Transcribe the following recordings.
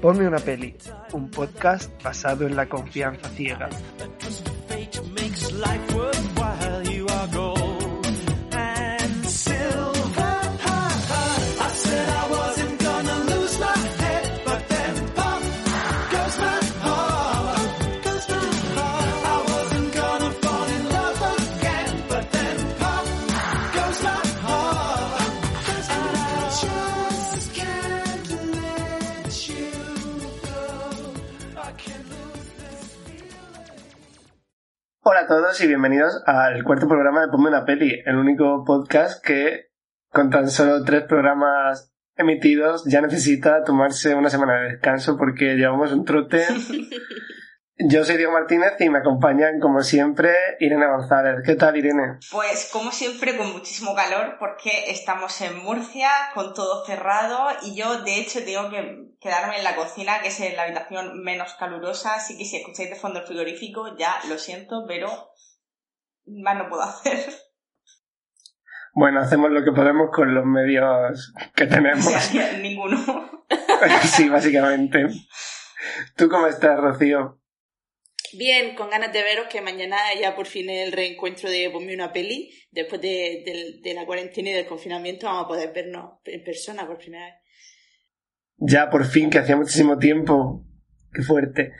Ponme una peli, un podcast basado en la confianza ciega. A todos y bienvenidos al cuarto programa de Ponme una peli, el único podcast que con tan solo tres programas emitidos ya necesita tomarse una semana de descanso porque llevamos un trote. Yo soy Diego Martínez y me acompañan como siempre Irene González. ¿Qué tal Irene? Pues como siempre con muchísimo calor porque estamos en Murcia con todo cerrado y yo de hecho tengo que quedarme en la cocina que es la habitación menos calurosa así que si escucháis de fondo el frigorífico ya lo siento pero más no puedo hacer. Bueno, hacemos lo que podemos con los medios que tenemos. O sea, ninguno. sí, básicamente. ¿Tú cómo estás, Rocío? Bien, con ganas de veros que mañana ya por fin el reencuentro de Ponme una peli. Después de, la cuarentena y del confinamiento vamos a poder vernos en persona por primera vez. Ya por fin, que hacía muchísimo tiempo. Qué fuerte.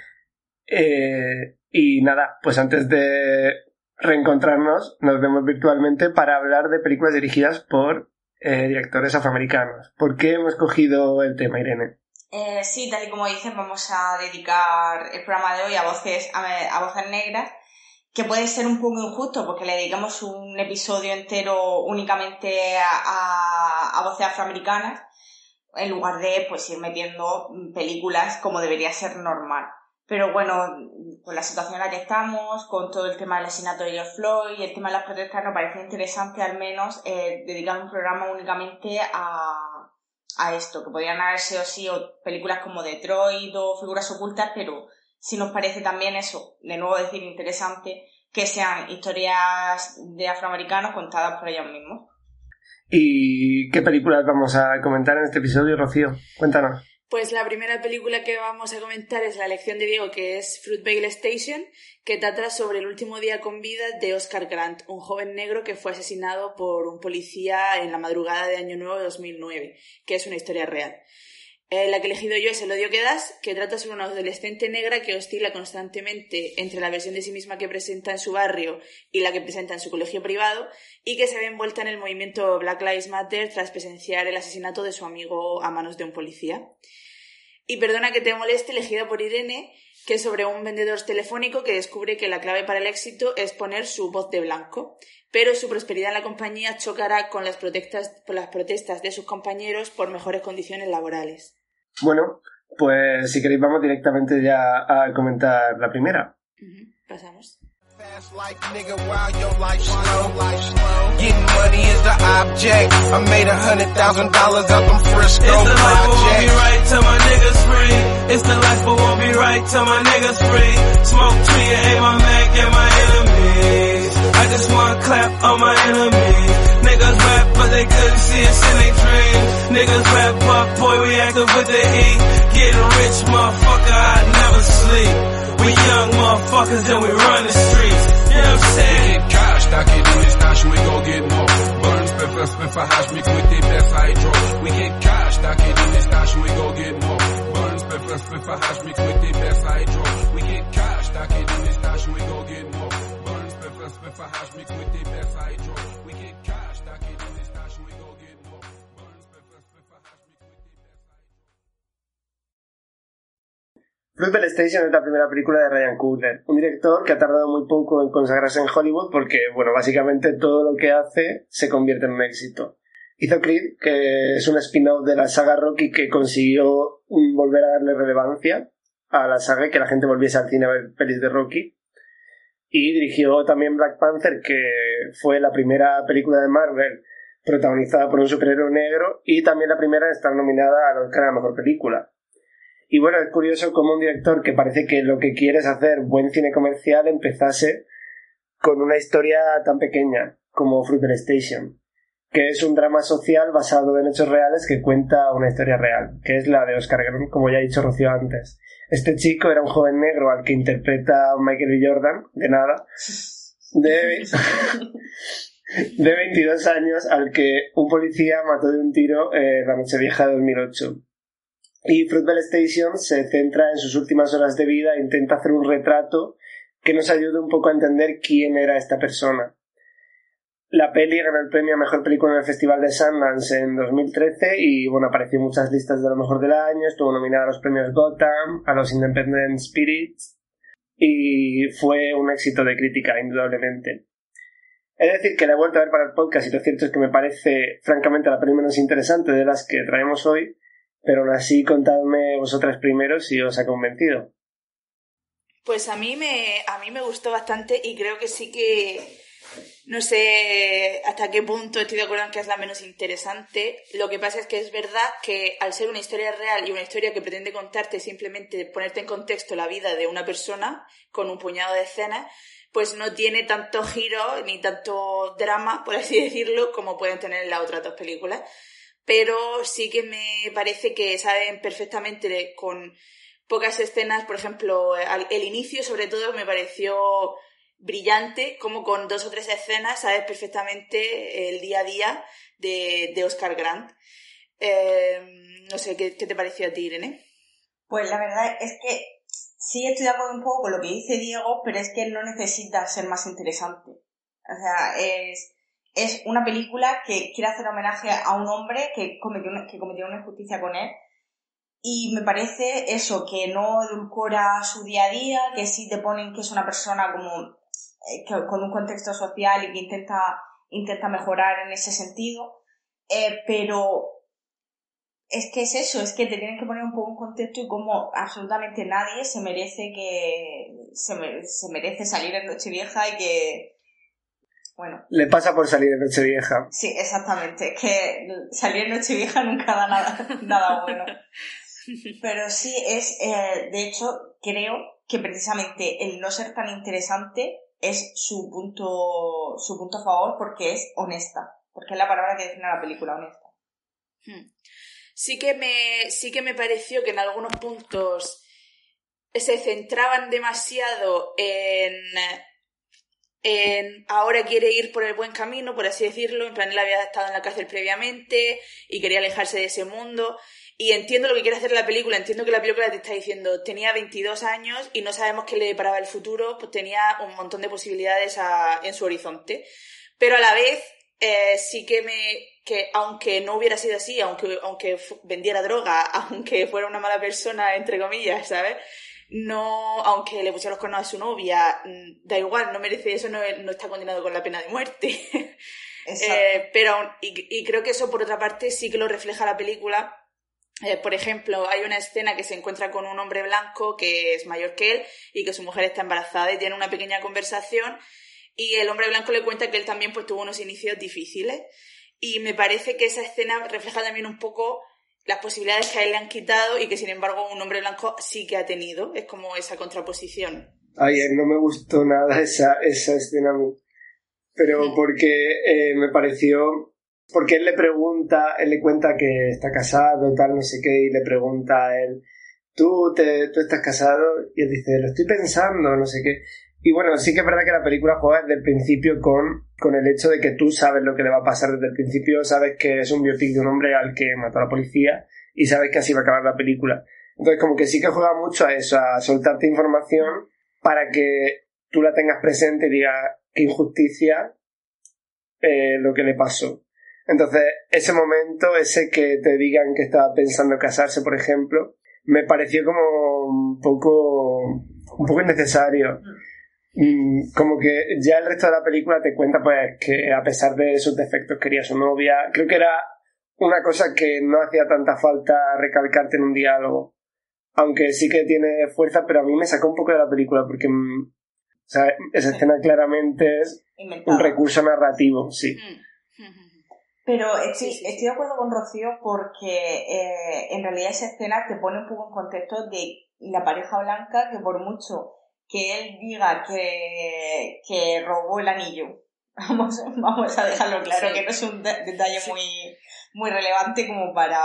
Eh, y nada, pues antes de reencontrarnos, nos vemos virtualmente para hablar de películas dirigidas por eh, directores afroamericanos. ¿Por qué hemos cogido el tema, Irene? Eh, sí, tal y como dices, vamos a dedicar el programa de hoy a voces, a, voces negras, que puede ser un poco injusto porque le dedicamos un episodio entero únicamente a voces afroamericanas, en lugar de pues ir metiendo películas como debería ser normal. Pero bueno, con la situación en la que estamos, con todo el tema del asesinato de George Floyd y el tema de las protestas, nos parece interesante al menos eh, dedicar un programa únicamente a, a esto, que podrían haber sido sí o películas como Detroit o Figuras Ocultas, pero sí nos parece también eso, de nuevo decir interesante, que sean historias de afroamericanos contadas por ellos mismos. ¿Y qué películas vamos a comentar en este episodio, Rocío? Cuéntanos. Pues la primera película que vamos a comentar es La elección de Diego, que es Fruitvale Station, que trata sobre el último día con vida de Oscar Grant, un joven negro que fue asesinado por un policía en la madrugada de Año Nuevo de 2009, que es una historia real. Eh, la que he elegido yo es El odio que das, que trata sobre una adolescente negra que oscila constantemente entre la versión de sí misma que presenta en su barrio y la que presenta en su colegio privado, y que se ve envuelta en el movimiento Black Lives Matter tras presenciar el asesinato de su amigo a manos de un policía. Y perdona que te moleste, elegida por Irene, que es sobre un vendedor telefónico que descubre que la clave para el éxito es poner su voz de blanco, pero su prosperidad en la compañía chocará con las protestas, con las protestas de sus compañeros por mejores condiciones laborales. Bueno, pues si queréis vamos directamente ya a comentar la primera. Pasamos. Fast like nigga while your life slow. Getting money is the object. I made a hundred thousand dollars out them Frisco It's the life but won't be right till my niggas free. It's the life but won't be right till my niggas free. Smoke tree and ain't my Mac and my enemies. I just want clap on my enemies. Niggas rap but they couldn't see us in their dreams. Niggas rap up, boy we active with the heat. Getting rich, motherfucker, I never sleep. We young motherfuckers and we run the streets. You know what I'm saying? Cash, takie tu jest cash, we go get more. Burns, pepper, speffer, hash, mix quit the best I draw. We get cash, takie tu jest cash, we go get more. Burns, pepper, speffer, hash, mix quit the best I draw. We get cash, takie tu jest cash, we go get more. Burns, pepper, speffer, hash, mix quit the best I draw. Fruitvale Station es la primera película de Ryan Coogler, un director que ha tardado muy poco en consagrarse en Hollywood porque, bueno, básicamente todo lo que hace se convierte en un éxito. Hizo Creed, que es un spin-off de la saga Rocky que consiguió volver a darle relevancia a la saga y que la gente volviese al cine a ver pelis de Rocky. Y dirigió también Black Panther, que fue la primera película de Marvel protagonizada por un superhéroe negro y también la primera en estar nominada al Oscar a la mejor película. Y bueno, es curioso cómo un director que parece que lo que quiere es hacer buen cine comercial empezase con una historia tan pequeña como Fruitvale Station, que es un drama social basado en hechos reales que cuenta una historia real, que es la de Oscar Grant, como ya ha dicho Rocío antes. Este chico era un joven negro al que interpreta Michael B. Jordan, de nada, de, de 22 años, al que un policía mató de un tiro eh, la noche vieja de 2008. Y Fruitvale Station se centra en sus últimas horas de vida e intenta hacer un retrato que nos ayude un poco a entender quién era esta persona. La peli ganó el premio a Mejor Película en el Festival de Sundance en 2013 y bueno, apareció en muchas listas de lo mejor del año, estuvo nominada a los premios Gotham, a los Independent Spirits y fue un éxito de crítica, indudablemente. Es decir, que la he vuelto a ver para el podcast y lo cierto es que me parece francamente la peli menos interesante de las que traemos hoy, pero aún así contadme vosotras primero si os ha convencido. Pues a mí me, a mí me gustó bastante y creo que sí que no sé hasta qué punto estoy de acuerdo en que es la menos interesante. Lo que pasa es que es verdad que al ser una historia real y una historia que pretende contarte simplemente ponerte en contexto la vida de una persona con un puñado de escenas, pues no tiene tanto giro ni tanto drama, por así decirlo, como pueden tener las otras dos películas. Pero sí que me parece que saben perfectamente con pocas escenas, por ejemplo, el inicio sobre todo me pareció brillante, como con dos o tres escenas sabes perfectamente el día a día de, de Oscar Grant. Eh, no sé, ¿qué, te pareció a ti, Irene? Pues la verdad es que sí estoy de acuerdo un poco con lo que dice Diego, pero es que no necesita ser más interesante. O sea, es, es una película que quiere hacer homenaje a un hombre que cometió una, que cometió una injusticia con él. Y me parece eso, que no edulcora su día a día, que sí te ponen que es una persona como eh, con un contexto social y que intenta, intenta mejorar en ese sentido, eh, pero es que es eso, es que te tienen que poner un poco en contexto y como absolutamente nadie se merece que se, merece salir en Nochevieja y que bueno. Le pasa por salir en Nochevieja. Sí, exactamente. Que salir en Nochevieja nunca da nada, nada bueno. Pero sí es, eh, de hecho, creo que precisamente el no ser tan interesante es su punto, su punto a favor porque es honesta, porque es la palabra que define la película, honesta. Hmm. Sí que me, sí que me pareció que en algunos puntos se centraban demasiado en, en ahora quiere ir por el buen camino, por así decirlo, en plan él había estado en la cárcel previamente y quería alejarse de ese mundo y entiendo lo que quiere hacer la película, entiendo que la película te está diciendo, tenía 22 años y no sabemos qué le deparaba el futuro, pues tenía un montón de posibilidades en su horizonte. Pero a la vez, eh, sí que me, que aunque no hubiera sido así, aunque, aunque vendiera droga, aunque fuera una mala persona, entre comillas, ¿sabes? No, aunque le pusiera los cuernos a su novia, mm, da igual, no merece eso, no, no está condenado con la pena de muerte. eh, pero, y, y creo que eso, por otra parte, sí que lo refleja la película, eh, por ejemplo, hay una escena que se encuentra con un hombre blanco que es mayor que él y que su mujer está embarazada y tiene una pequeña conversación y el hombre blanco le cuenta que él también pues, tuvo unos inicios difíciles. Y me parece que esa escena refleja también un poco las posibilidades que a él le han quitado y que sin embargo un hombre blanco sí que ha tenido. Es como esa contraposición. Ay, no me gustó nada esa, esa escena, pero porque eh, me pareció porque él le pregunta, él le cuenta que está casado, tal, no sé qué, y le pregunta a él, ¿tú, te, tú estás casado? Y él dice, lo estoy pensando, no sé qué. Y bueno, sí que es verdad que la película juega desde el principio con, con el hecho de que tú sabes lo que le va a pasar desde el principio, sabes que es un biopic de un hombre al que mató a la policía y sabes que así va a acabar la película. Entonces como que sí que juega mucho a eso, a soltarte información para que tú la tengas presente y digas qué injusticia eh, lo que le pasó. Entonces, ese momento, ese que te digan que estaba pensando casarse, por ejemplo, me pareció como un poco, un poco innecesario. Mm, como que ya el resto de la película te cuenta pues que a pesar de sus defectos quería su novia. Creo que era una cosa que no hacía tanta falta recalcarte en un diálogo. Aunque sí que tiene fuerza, pero a mí me sacó un poco de la película porque mm, esa escena claramente es un recurso narrativo, sí. Mm. Pero estoy de acuerdo con Rocío porque eh, en realidad esa escena te pone un poco en contexto de la pareja blanca que por mucho que él diga que, que robó el anillo, vamos, vamos a dejarlo claro, Sí. que no es un de- detalle Sí. muy, muy relevante como para,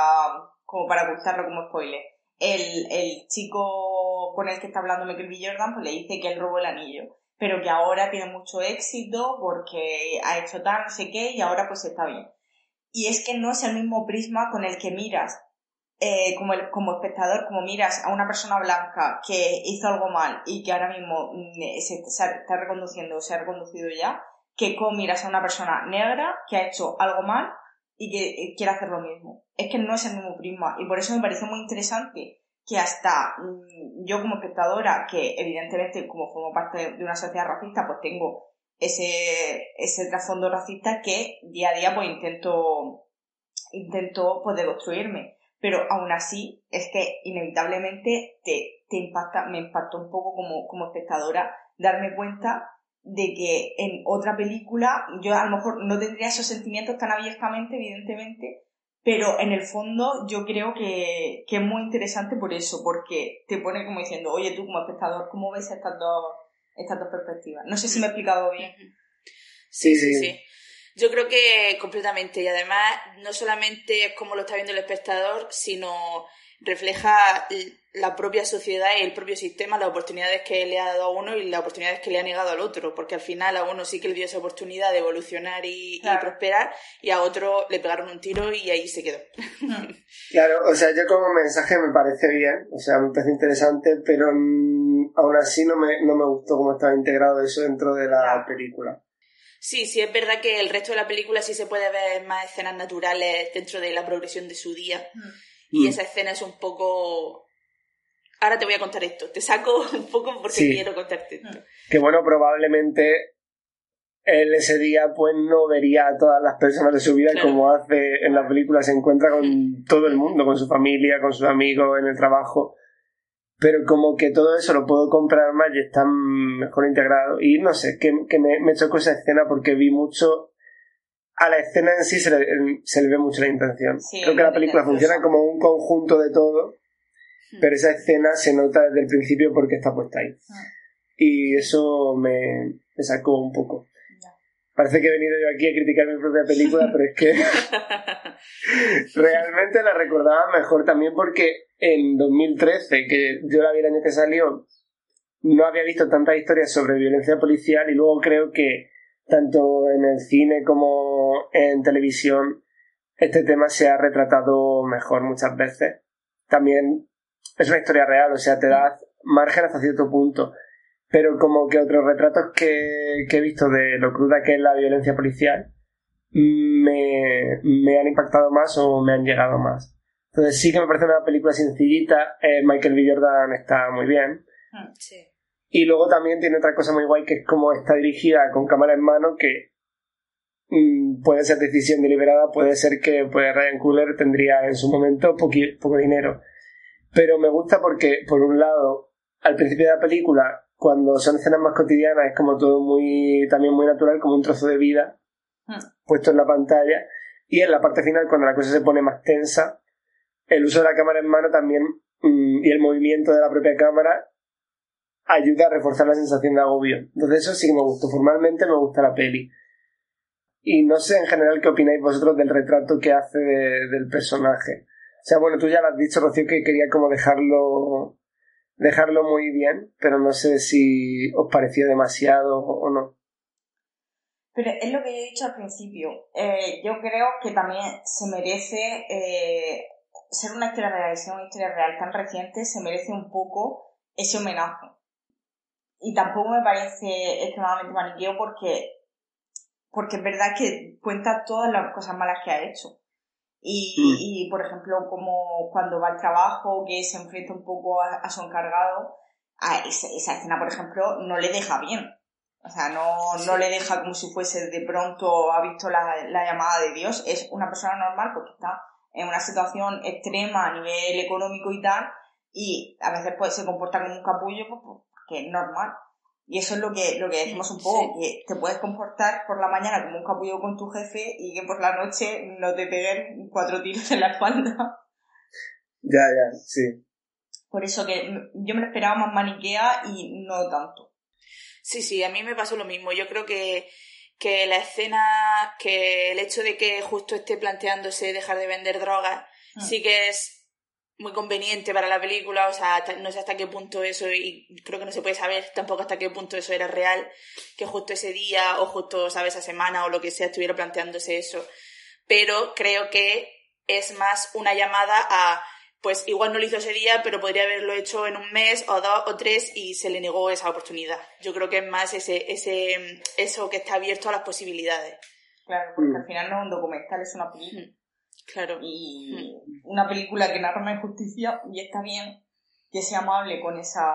como para ocultarlo como spoiler. El, el chico con el que está hablando Michael B. Jordan pues le dice que él robó el anillo, pero que ahora tiene mucho éxito porque ha hecho tal, no sé qué, y ahora pues está bien. Y es que no es el mismo prisma con el que miras eh, como, el- como espectador, como miras a una persona blanca que hizo algo mal y que ahora mismo mm, se, se está reconduciendo o se ha reconducido ya, que como miras a una persona negra que ha hecho algo mal y que eh, quiere hacer lo mismo. Es que no es el mismo prisma y por eso me parece muy interesante que hasta mm, yo como espectadora, que evidentemente como formo parte de, una sociedad racista, pues tengo ese, ese trasfondo racista que día a día pues intento, intento pues deconstruirme. Pero aún así es que inevitablemente te, te impacta, me impactó un poco como, como espectadora darme cuenta de que en otra película yo a lo mejor no tendría esos sentimientos tan abiertamente, evidentemente, pero en el fondo yo creo que, que es muy interesante por eso, porque te pone como diciendo, oye tú como espectador, ¿cómo ves estas dos, estas dos perspectivas? No sé si me he explicado bien. Sí, sí, sí. Yo creo que completamente. Y además, no solamente es como lo está viendo el espectador, sino refleja la propia sociedad y el propio sistema, las oportunidades que le ha dado a uno y las oportunidades que le ha negado al otro. Porque al final a uno sí que le dio esa oportunidad de evolucionar y, prosperar, y a otro le pegaron un tiro y ahí se quedó. Claro, o sea, yo como mensaje me parece bien, o sea, me parece interesante, pero mm, aún así no me, no me gustó cómo estaba integrado eso dentro de la película. Sí, sí, es verdad que el resto de la película sí se puede ver más escenas naturales dentro de la progresión de su día. Y Mm. esa escena es un poco... Ahora te voy a contar esto. Te saco un poco porque Sí. quiero contarte esto. Que bueno, probablemente él ese día pues no vería a todas las personas de su vida Claro. como hace en la película, se encuentra con todo el mundo, con su familia, con sus amigos, en el trabajo, pero como que todo eso lo puedo comprar más y está mejor integrado. Y no sé, que, que me, me chocó esa escena porque vi mucho... A la escena en sí se le, se le ve mucho la intención. Sí, Creo que la película funciona como un conjunto de todo, pero esa escena se nota desde el principio porque está puesta ahí. Y eso me, me sacó un poco. Parece que he venido yo aquí a criticar mi propia película, pero es que realmente la recordaba mejor también porque en 2013, que yo la vi el año que salió, no había visto tantas historias sobre violencia policial y luego creo que tanto en el cine como en televisión este tema se ha retratado mejor muchas veces. También es una historia real, o sea, te da margen hasta cierto punto. Pero como que otros retratos que, que he visto de lo cruda que es la violencia policial me, me han impactado más o me han llegado más. Entonces sí que me parece una película sencillita. eh, Michael B. Jordan está muy bien. Sí. Y luego también tiene otra cosa muy guay que es como está dirigida con cámara en mano que mm, puede ser decisión deliberada, puede ser que pues, Ryan Coogler tendría en su momento poqui- poco dinero. Pero me gusta porque, por un lado, al principio de la película, cuando son escenas más cotidianas, es como todo muy, también muy natural, como un trozo de vida Hmm. puesto en la pantalla. Y en la parte final, cuando la cosa se pone más tensa, el uso de la cámara en mano también mm, y el movimiento de la propia cámara ayuda a reforzar la sensación de agobio. Entonces eso sí que me gustó. Formalmente me gusta la peli. Y no sé en general qué opináis vosotros del retrato que hace de- del personaje. O sea, bueno, tú ya lo has dicho, Rocío, que quería como dejarlo dejarlo muy bien, pero no sé si os pareció demasiado o no. Pero es lo que yo he dicho al principio. Eh, yo creo que también se merece eh, ser una historia real, ser una historia real tan reciente, se merece un poco ese homenaje. Y tampoco me parece extremadamente maniqueo porque, porque es verdad que cuenta todas las cosas malas que ha hecho. Y, Mm. y, por ejemplo, como cuando va al trabajo, que se enfrenta un poco a, a su encargado, a esa, esa escena, por ejemplo, no le deja bien. O sea, no, no le deja como si fuese de pronto ha visto la, la llamada de Dios. Es una persona normal porque está en una situación extrema a nivel económico y tal, y a veces pues se comporta como un capullo pues, pues, porque es normal. Y eso es lo que, lo que decimos un poco, que te puedes comportar por la mañana como un capullo con tu jefe y que por la noche no te peguen cuatro tiros en la espalda. Ya, ya, sí. Por eso que yo me lo esperaba más maniquea y no tanto. Sí, sí, a mí me pasó lo mismo. Yo creo que, que la escena, que el hecho de que justo esté planteándose dejar de vender drogas, Mm. sí que es muy conveniente para la película, o sea, no sé hasta qué punto eso, y creo que no se puede saber tampoco hasta qué punto eso era real, que justo ese día o justo, ¿sabes?, esa semana o lo que sea estuviera planteándose eso. Pero creo que es más una llamada a, pues igual no lo hizo ese día, pero podría haberlo hecho en un mes o dos o tres y se le negó esa oportunidad. Yo creo que es más ese, ese, eso que está abierto a las posibilidades. Claro, porque Mm. al final no es un documental, es una película. Claro. Y una película que narra una injusticia y está bien que sea amable con esa,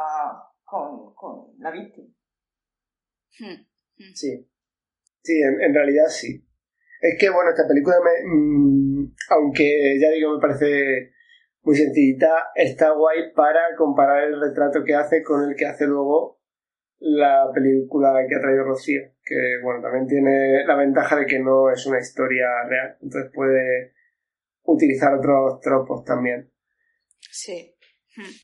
con, con la víctima. Hmm. Sí. Sí, en, en realidad sí. Es que, bueno, esta película, me, mm, aunque ya digo, me parece muy sencillita, está guay para comparar el retrato que hace con el que hace luego la película que ha traído Rocío. Que, bueno, también tiene la ventaja de que no es una historia real. Entonces puede utilizar otros tropos también. Sí.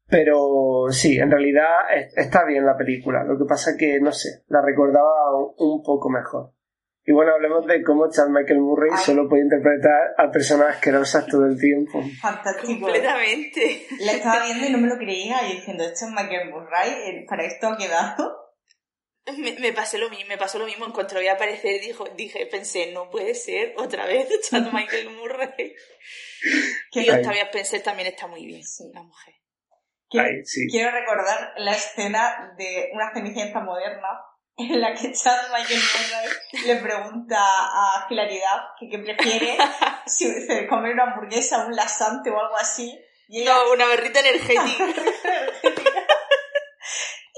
Pero sí, en realidad es- está bien la película. Lo que pasa que, no sé, la recordaba un- poco mejor. Y bueno, hablemos de cómo Chad Michael Murray Ay. solo puede interpretar a personas asquerosas todo el tiempo. Fantástico. Completamente. La estaba viendo y no me lo creía y diciendo, esto es Michael Murray, eh, para esto ha quedado. Me, me pasé lo mismo, me pasó lo mismo en cuanto lo vi aparecer, dijo, dije, pensé, no puede ser otra vez Chad Michael Murray. Que- Y Octavia Spencer también está muy bien, Sí. la mujer. Quiero, Ay, sí. quiero recordar la escena de una cenicienta moderna en la que Chad Michael Murray le pregunta a Hilaridad que qué prefiere, si se comer una hamburguesa, un lasante o algo así. Y ella No, una barrita energética.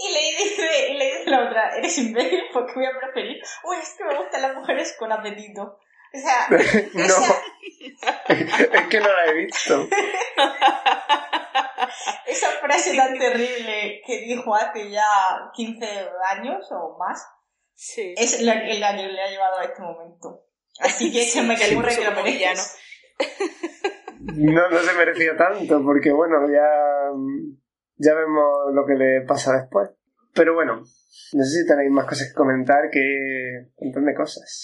Y le dice, y le dice la otra, eres imbécil porque voy a preferir. Uy, es que me gustan las mujeres con apetito. O sea, No, esa, es que no la he visto. esa frase tan terrible que dijo hace ya 15 años o más, Sí. es la, que- la que le ha llevado a este momento. Así que se me un puso que lo mereces. No, no se merecía tanto, porque bueno, ya, ya vemos lo que le pasa después. Pero bueno, no sé si tenéis más cosas que comentar que un de cosas.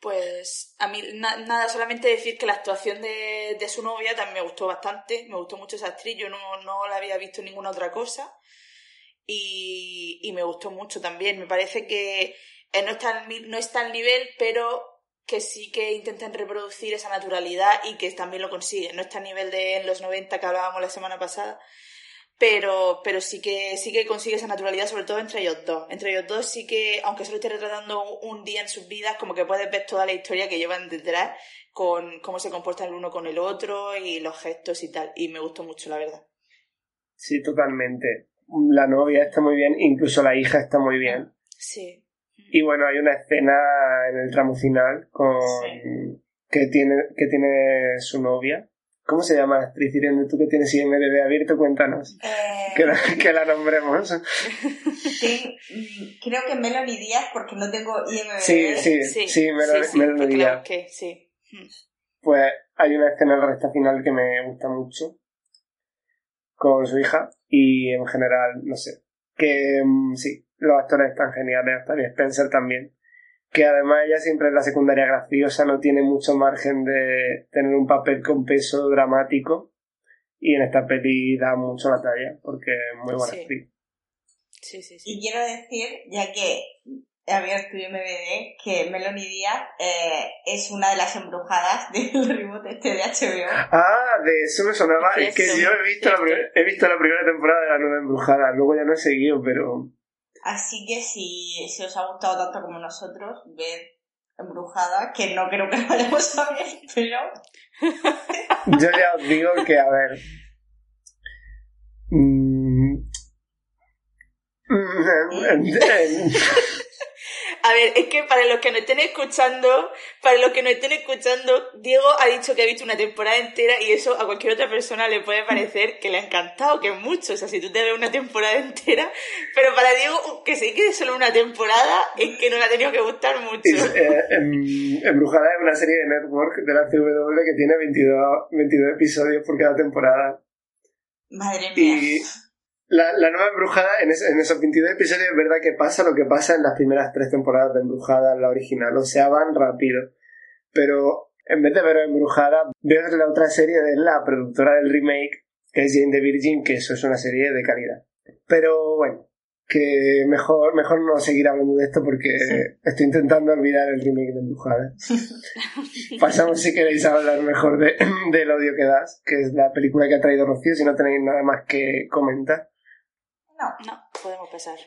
Pues a mí na- nada, solamente decir que la actuación de, de su novia también me gustó bastante, me gustó mucho esa actriz, yo no, no la había visto en ninguna otra cosa y, y me gustó mucho también. Me parece que eh, no, está al, no está al nivel, pero que sí que intentan reproducir esa naturalidad y que también lo consiguen. No está a nivel de en los 90 que hablábamos la semana pasada, pero, pero sí que sí que consigue esa naturalidad, sobre todo entre ellos dos. Entre ellos dos sí que, aunque solo esté retratando un, día en sus vidas, como que puedes ver toda la historia que llevan detrás, con cómo se comportan el uno con el otro y los gestos y tal. Y me gustó mucho, la verdad. Sí, totalmente. La novia está muy bien, incluso la hija está muy bien. Sí. Y bueno, hay una escena en el tramo final con que tiene que tiene su novia. ¿Cómo se llama la actriz? Irene, tú que tienes IMDB abierto, cuéntanos. Eh, Que la, que la nombremos. ten- mm, creo que Melanie Díaz, porque no tengo IMDb. Sí, sí, Sí, sí, me lo, sí, me lo porque la diría. busqué, sí. Pues hay una escena en la recta final que me gusta mucho con su hija y en general, no sé, que mm, sí, los actores están geniales, Octavia Spencer también, que además ella siempre es la secundaria graciosa, no tiene mucho margen de tener un papel con peso dramático y en esta peli da mucho la talla porque es muy buena Sí. actriz. Sí, sí, sí. Y quiero decir, ya que he abierto MBD, que Melanie Díaz eh, es una de las embrujadas del reboot este de HBO. Ah, de eso me sonaba, es que yo he visto, la, he visto la primera temporada de la nueva embrujada, luego ya no he seguido, pero... Así que si, si os ha gustado tanto como nosotros, ved Embrujada, que no creo que lo vayamos a ver, pero Yo ya os digo que, a ver. mm, mm, A ver, es que para los que nos estén escuchando, para los que nos estén escuchando, Diego ha dicho que ha visto una temporada entera y eso a cualquier otra persona le puede parecer que le ha encantado, que es mucho. O sea, si tú te ves una temporada entera, pero para Diego que se quede solo una temporada es que no le ha tenido que gustar mucho. Y, eh, em- Embrujada es una serie de network de la CW que tiene 22, 22 episodios por cada temporada. Madre mía. Y la, la nueva Embrujada, en, es- en esos 22 episodios, es verdad que pasa lo que pasa en las primeras tres temporadas de Embrujada, la original. O sea, van rápido. Pero en vez de ver Embrujada, veo la otra serie de la productora del remake, que es Jane the Virgin, que eso es una serie de calidad. Pero bueno, que mejor, mejor no seguir hablando de esto porque estoy intentando olvidar el remake de Embrujada. Pasamos si queréis a hablar mejor de, del odio que das, que es la película que ha traído Rocío, si no tenéis nada más que comentar. No. No, podemos pasar.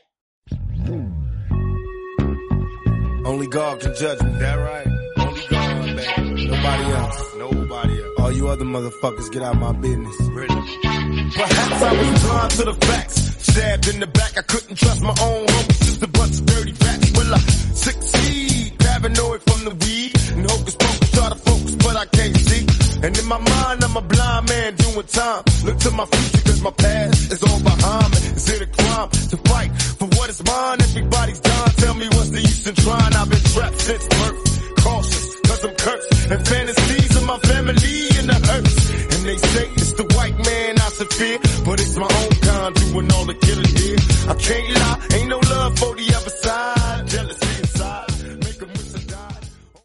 Only God can judge me. That right. Only God, baby. Nobody else. Nobody else. All you other motherfuckers get out my business. Really? Perhaps I was blind to the facts. Stabbed in the back, I couldn't trust my own homies. Just a bunch of dirty rats. Will I succeed? Paranoid from the weed. And hocus pocus, try to focus, but I can't see. And in my mind, I'm a blind man doing time. Look to my future, cause my past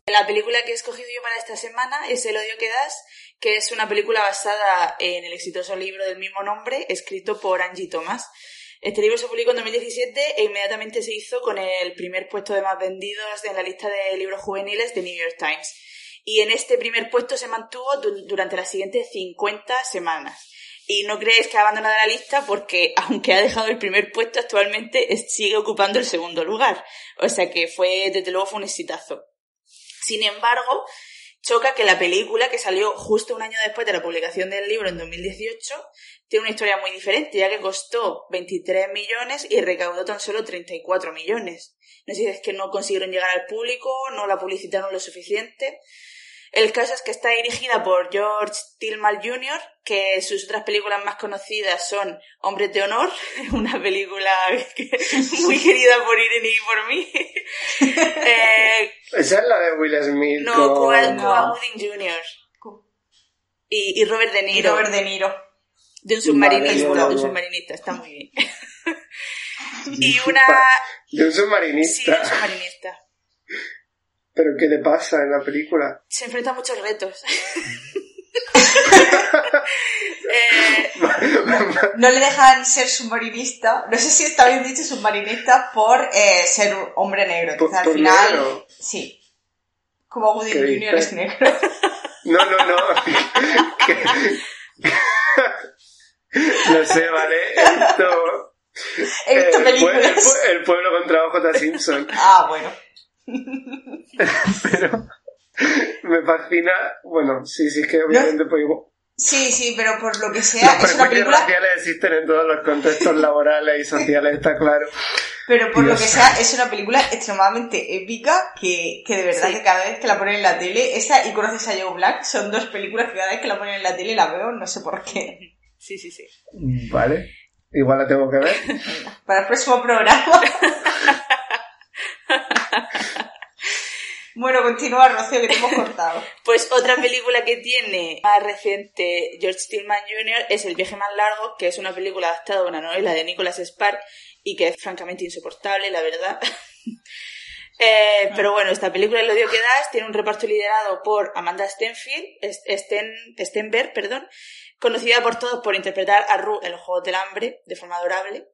La película que he escogido yo para esta semana es El odio que das, que es una película basada en el exitoso libro del mismo nombre, escrito por Angie Thomas. Este libro se publicó en 2017 e inmediatamente se hizo con el primer puesto de más vendidos en la lista de libros juveniles de New York Times. Y en este primer puesto se mantuvo du- durante las siguientes 50 semanas. Y no creéis que ha abandonado la lista porque, aunque ha dejado el primer puesto, actualmente sigue ocupando el segundo lugar. O sea que fue, desde luego, fue un exitazo. Sin embargo, choca que la película, que salió justo un año después de la publicación del libro en 2018, tiene una historia muy diferente, ya que costó 23 millones y recaudó tan solo 34 millones. No sé si es que no consiguieron llegar al público, no la publicitaron lo suficiente. El caso es que está dirigida por George Tillman Jr., que sus otras películas más conocidas son Hombres de Honor, una película que- muy querida por Irene y por mí. Eh, Esa es la de Will Smith. no, con- Cuba, No. Cuba Gooding Jr. Y, y Robert De Y Niro. Robert De Niro. De un submarinista, de un submarinista, está muy bien. y una... De un Sí, de submarinista. un submarinista. ¿Pero qué le pasa en la película? Se enfrenta a muchos retos. Eh, No le dejan ser submarinista. No sé si está bien dicho submarinista por eh, ser un hombre negro. Por- Entonces, al final. negro. Sí. Como Woody ¿Qué Jr. es negro. No, no, no. No sé, vale. He visto, He visto el, el películas. pue- el pueblo contra OJ Simpson. Ah, bueno. Pero me fascina. Bueno, sí, sí, es que obviamente pues, Sí, sí, pero por lo que sea, Los es una película. raciales existen en todos los contextos laborales y sociales, está claro. Pero por lo que sea, es una película extremadamente épica que, que de verdad Sí. que cada vez que la ponen en la tele, esa y conoces a Joe Black, son dos películas que cada vez que la ponen en la tele la veo, no sé por qué. Sí, sí, sí. Vale. Igual la tengo que ver. Para el próximo programa. bueno, continúa, Rocío, que te hemos cortado. Pues otra película que tiene más reciente George Tillman Jr. es El viaje más largo, que es una película adaptada a una novela de Nicholas Spark y que es francamente insoportable, la verdad. Eh, pero bueno, esta película El odio que das tiene un reparto liderado por Amanda Stenfield, Sten, Stenberg, perdón, conocida por todos por interpretar a Rue en los Juegos del Hambre de forma adorable.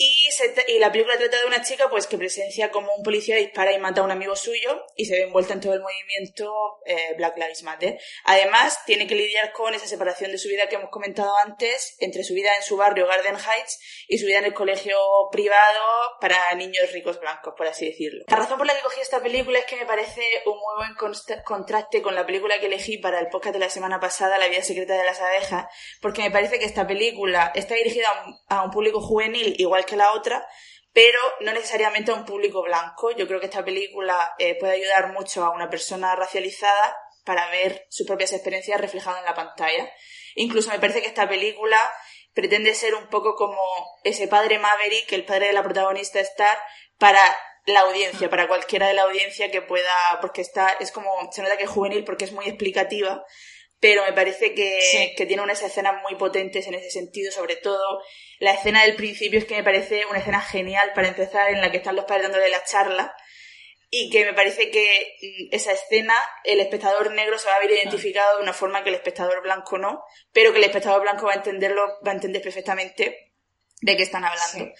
Y, se la película trata de una chica pues que presencia como un policía dispara y mata a un amigo suyo y se ve envuelta en todo el movimiento eh, Black Lives Matter. Además, tiene que lidiar con esa separación de su vida que hemos comentado antes entre su vida en su barrio Garden Heights y su vida en el colegio privado para niños ricos blancos, por así decirlo. La razón por la que cogí esta película es que me parece un muy buen contraste con la película que elegí para el podcast de la semana pasada, La vida secreta de las abejas, porque me parece que esta película está dirigida a un, a un público juvenil igual que la otra, pero no necesariamente a un público blanco. Yo creo que esta película eh, puede ayudar mucho a una persona racializada para ver sus propias experiencias reflejadas en la pantalla. Incluso me parece que esta película pretende ser un poco como ese padre Maverick, el padre de la protagonista Star, para la audiencia, para cualquiera de la audiencia que pueda, porque está, es como, se nota que es juvenil porque es muy explicativa, pero me parece que, que tiene unas escenas muy potentes en ese sentido, sobre todo la escena del principio es que me parece una escena genial para empezar, en la que están los padres dándole la charla, y que me parece que mm, esa escena el espectador negro se va a ver identificado de una forma que el espectador blanco no, pero que el espectador blanco va a entenderlo, va a entender perfectamente de qué están hablando.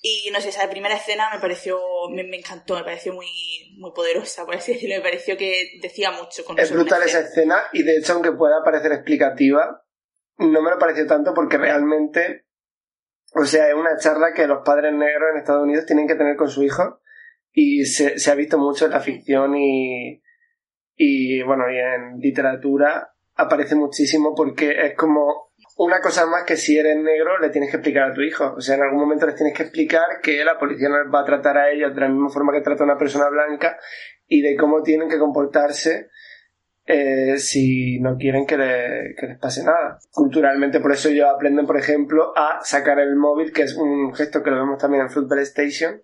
Y no sé, esa primera escena me pareció, me, encantó, me pareció muy, muy poderosa, por así decirlo, me pareció que decía mucho con Es brutal esa escena y de hecho aunque pueda parecer explicativa, no me lo pareció tanto porque realmente, o sea, es una charla que los padres negros en Estados Unidos tienen que tener con su hijo y se, se ha visto mucho en la ficción y, y bueno, y en literatura aparece muchísimo porque es como una cosa más que si eres negro le tienes que explicar a tu hijo. O sea, en algún momento les tienes que explicar que la policía no les va a tratar a ellos de la misma forma que trata a una persona blanca y de cómo tienen que comportarse eh, si no quieren que, que, les pase nada. Culturalmente, por eso ellos aprenden, por ejemplo, a sacar el móvil, que es un gesto que lo vemos también en Football Station,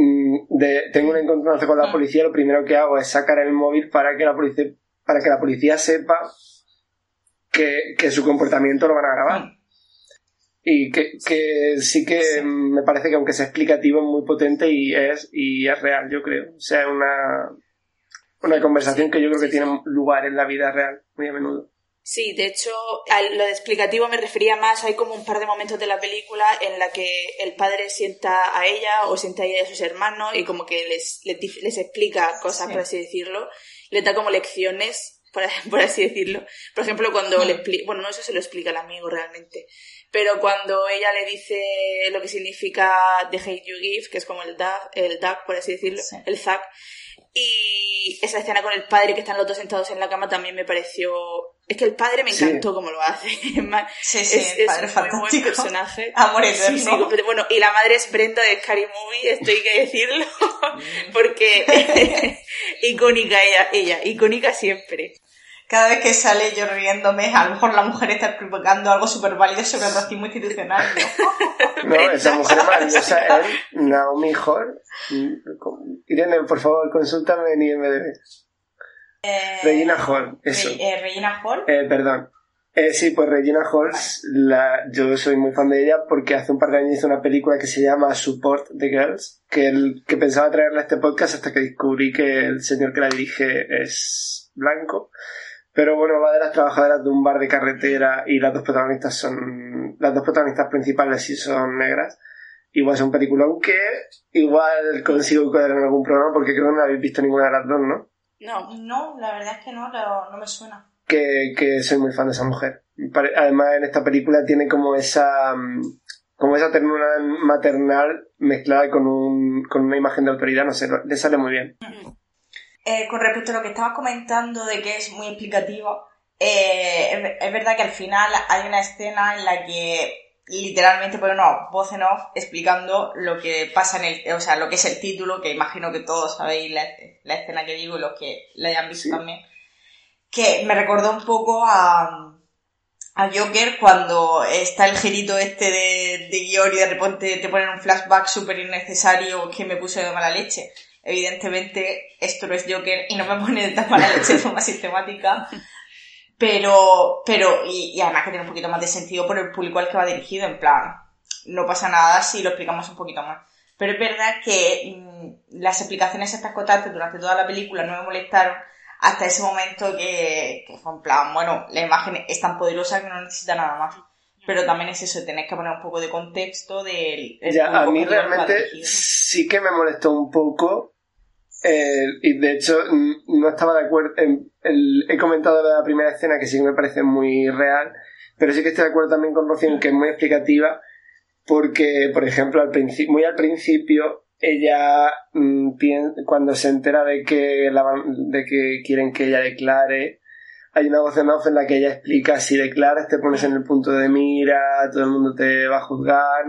Mm, de, tengo un encontronazo con la mm. policía, lo primero que hago es sacar el móvil para que la policía, para que la policía sepa que, que su comportamiento lo van a grabar. Mm. Y que, que sí que me parece que aunque sea explicativo es muy potente y es, y es real, yo creo. O sea, una, una conversación que yo creo que tiene lugar en la vida real muy a menudo. Sí, de hecho, a lo de explicativo me refería más, hay como un par de momentos de la película en la que el padre sienta a ella o sienta a ella y a sus hermanos y como que les, les, explica cosas, por así decirlo, le da como lecciones, por, por así decirlo. Por ejemplo, cuando le explica, bueno, no eso se lo explica el amigo realmente, pero cuando ella le dice lo que significa The Hate You Give, que es como el DAG, el DAG por así decirlo, el ZAC, y esa escena con el padre que están los dos sentados en la cama también me pareció es que el padre me encantó como lo hace. sí, sí, es, el padre es un muy buen personaje. Amor. Sí, sí, bueno, y la madre es Brenda de Scary Movie, esto hay que decirlo, porque icónica ella, ella, icónica siempre. Cada vez que sale yo riéndome, a lo mejor la mujer está explicando algo súper válido sobre el racismo institucional. No, no esa mujer maravillosa es Naomi Hall. Irene, por favor, consúltame en IMDb. Eh, Regina Hall, eso. Eh, Regina Hall. Eh, perdón. Eh, sí, pues Regina Hall, la, yo soy muy fan de ella porque hace un par de años hizo una película que se llama Support the Girls, que, el, que pensaba traerla a este podcast hasta que descubrí que el señor que la dirige es blanco. Pero bueno, va de las trabajadoras de un bar de carretera y las dos protagonistas son, las dos protagonistas principales sí son negras. Igual es un peliculón que igual consigo coger en algún programa porque creo que no habéis visto ninguna de las dos, ¿no? No, no, la verdad es que no, no, me suena. Que, que soy muy fan de esa mujer. Además, en esta película tiene como esa mm, como esa ternura maternal mezclada con, un, con una imagen de autoridad, no sé, le sale muy bien. Eh, con respecto a lo que estabas comentando de que es muy explicativo, eh, es, verdad que al final hay una escena en la que literalmente pone una voz en off explicando lo que pasa en el, o sea, lo que es el título, que imagino que todos sabéis la, escena que digo y los que la hayan visto también, que me recordó un poco a, a Joker cuando está el girito este de, de guion y de repente te ponen un flashback súper innecesario que me puse de mala leche. Evidentemente esto no es Joker y no me pone de tan mala leche de forma sistemática, pero, pero, y, además que tiene un poquito más de sentido por el público al que va dirigido, en plan, no pasa nada si lo explicamos un poquito más. Pero es verdad que mm, las explicaciones estas constantes durante toda la película no me molestaron hasta ese momento que, que fue en plan, bueno, la imagen es tan poderosa que no necesita nada más. Pero también es eso, tenés que poner un poco de contexto del... Ya, a mí realmente sí que me molestó un poco eh, y de hecho, no estaba de acuerdo. En, he comentado la primera escena que sí que me parece muy real, pero sí que estoy de acuerdo también con Rocío que es muy explicativa, porque, por ejemplo, al muy al principio, ella mm, cuando se entera de que, de que quieren que ella declare, hay una voz en off en la que ella explica si declaras te pones en el punto de mira, todo el mundo te va a juzgar.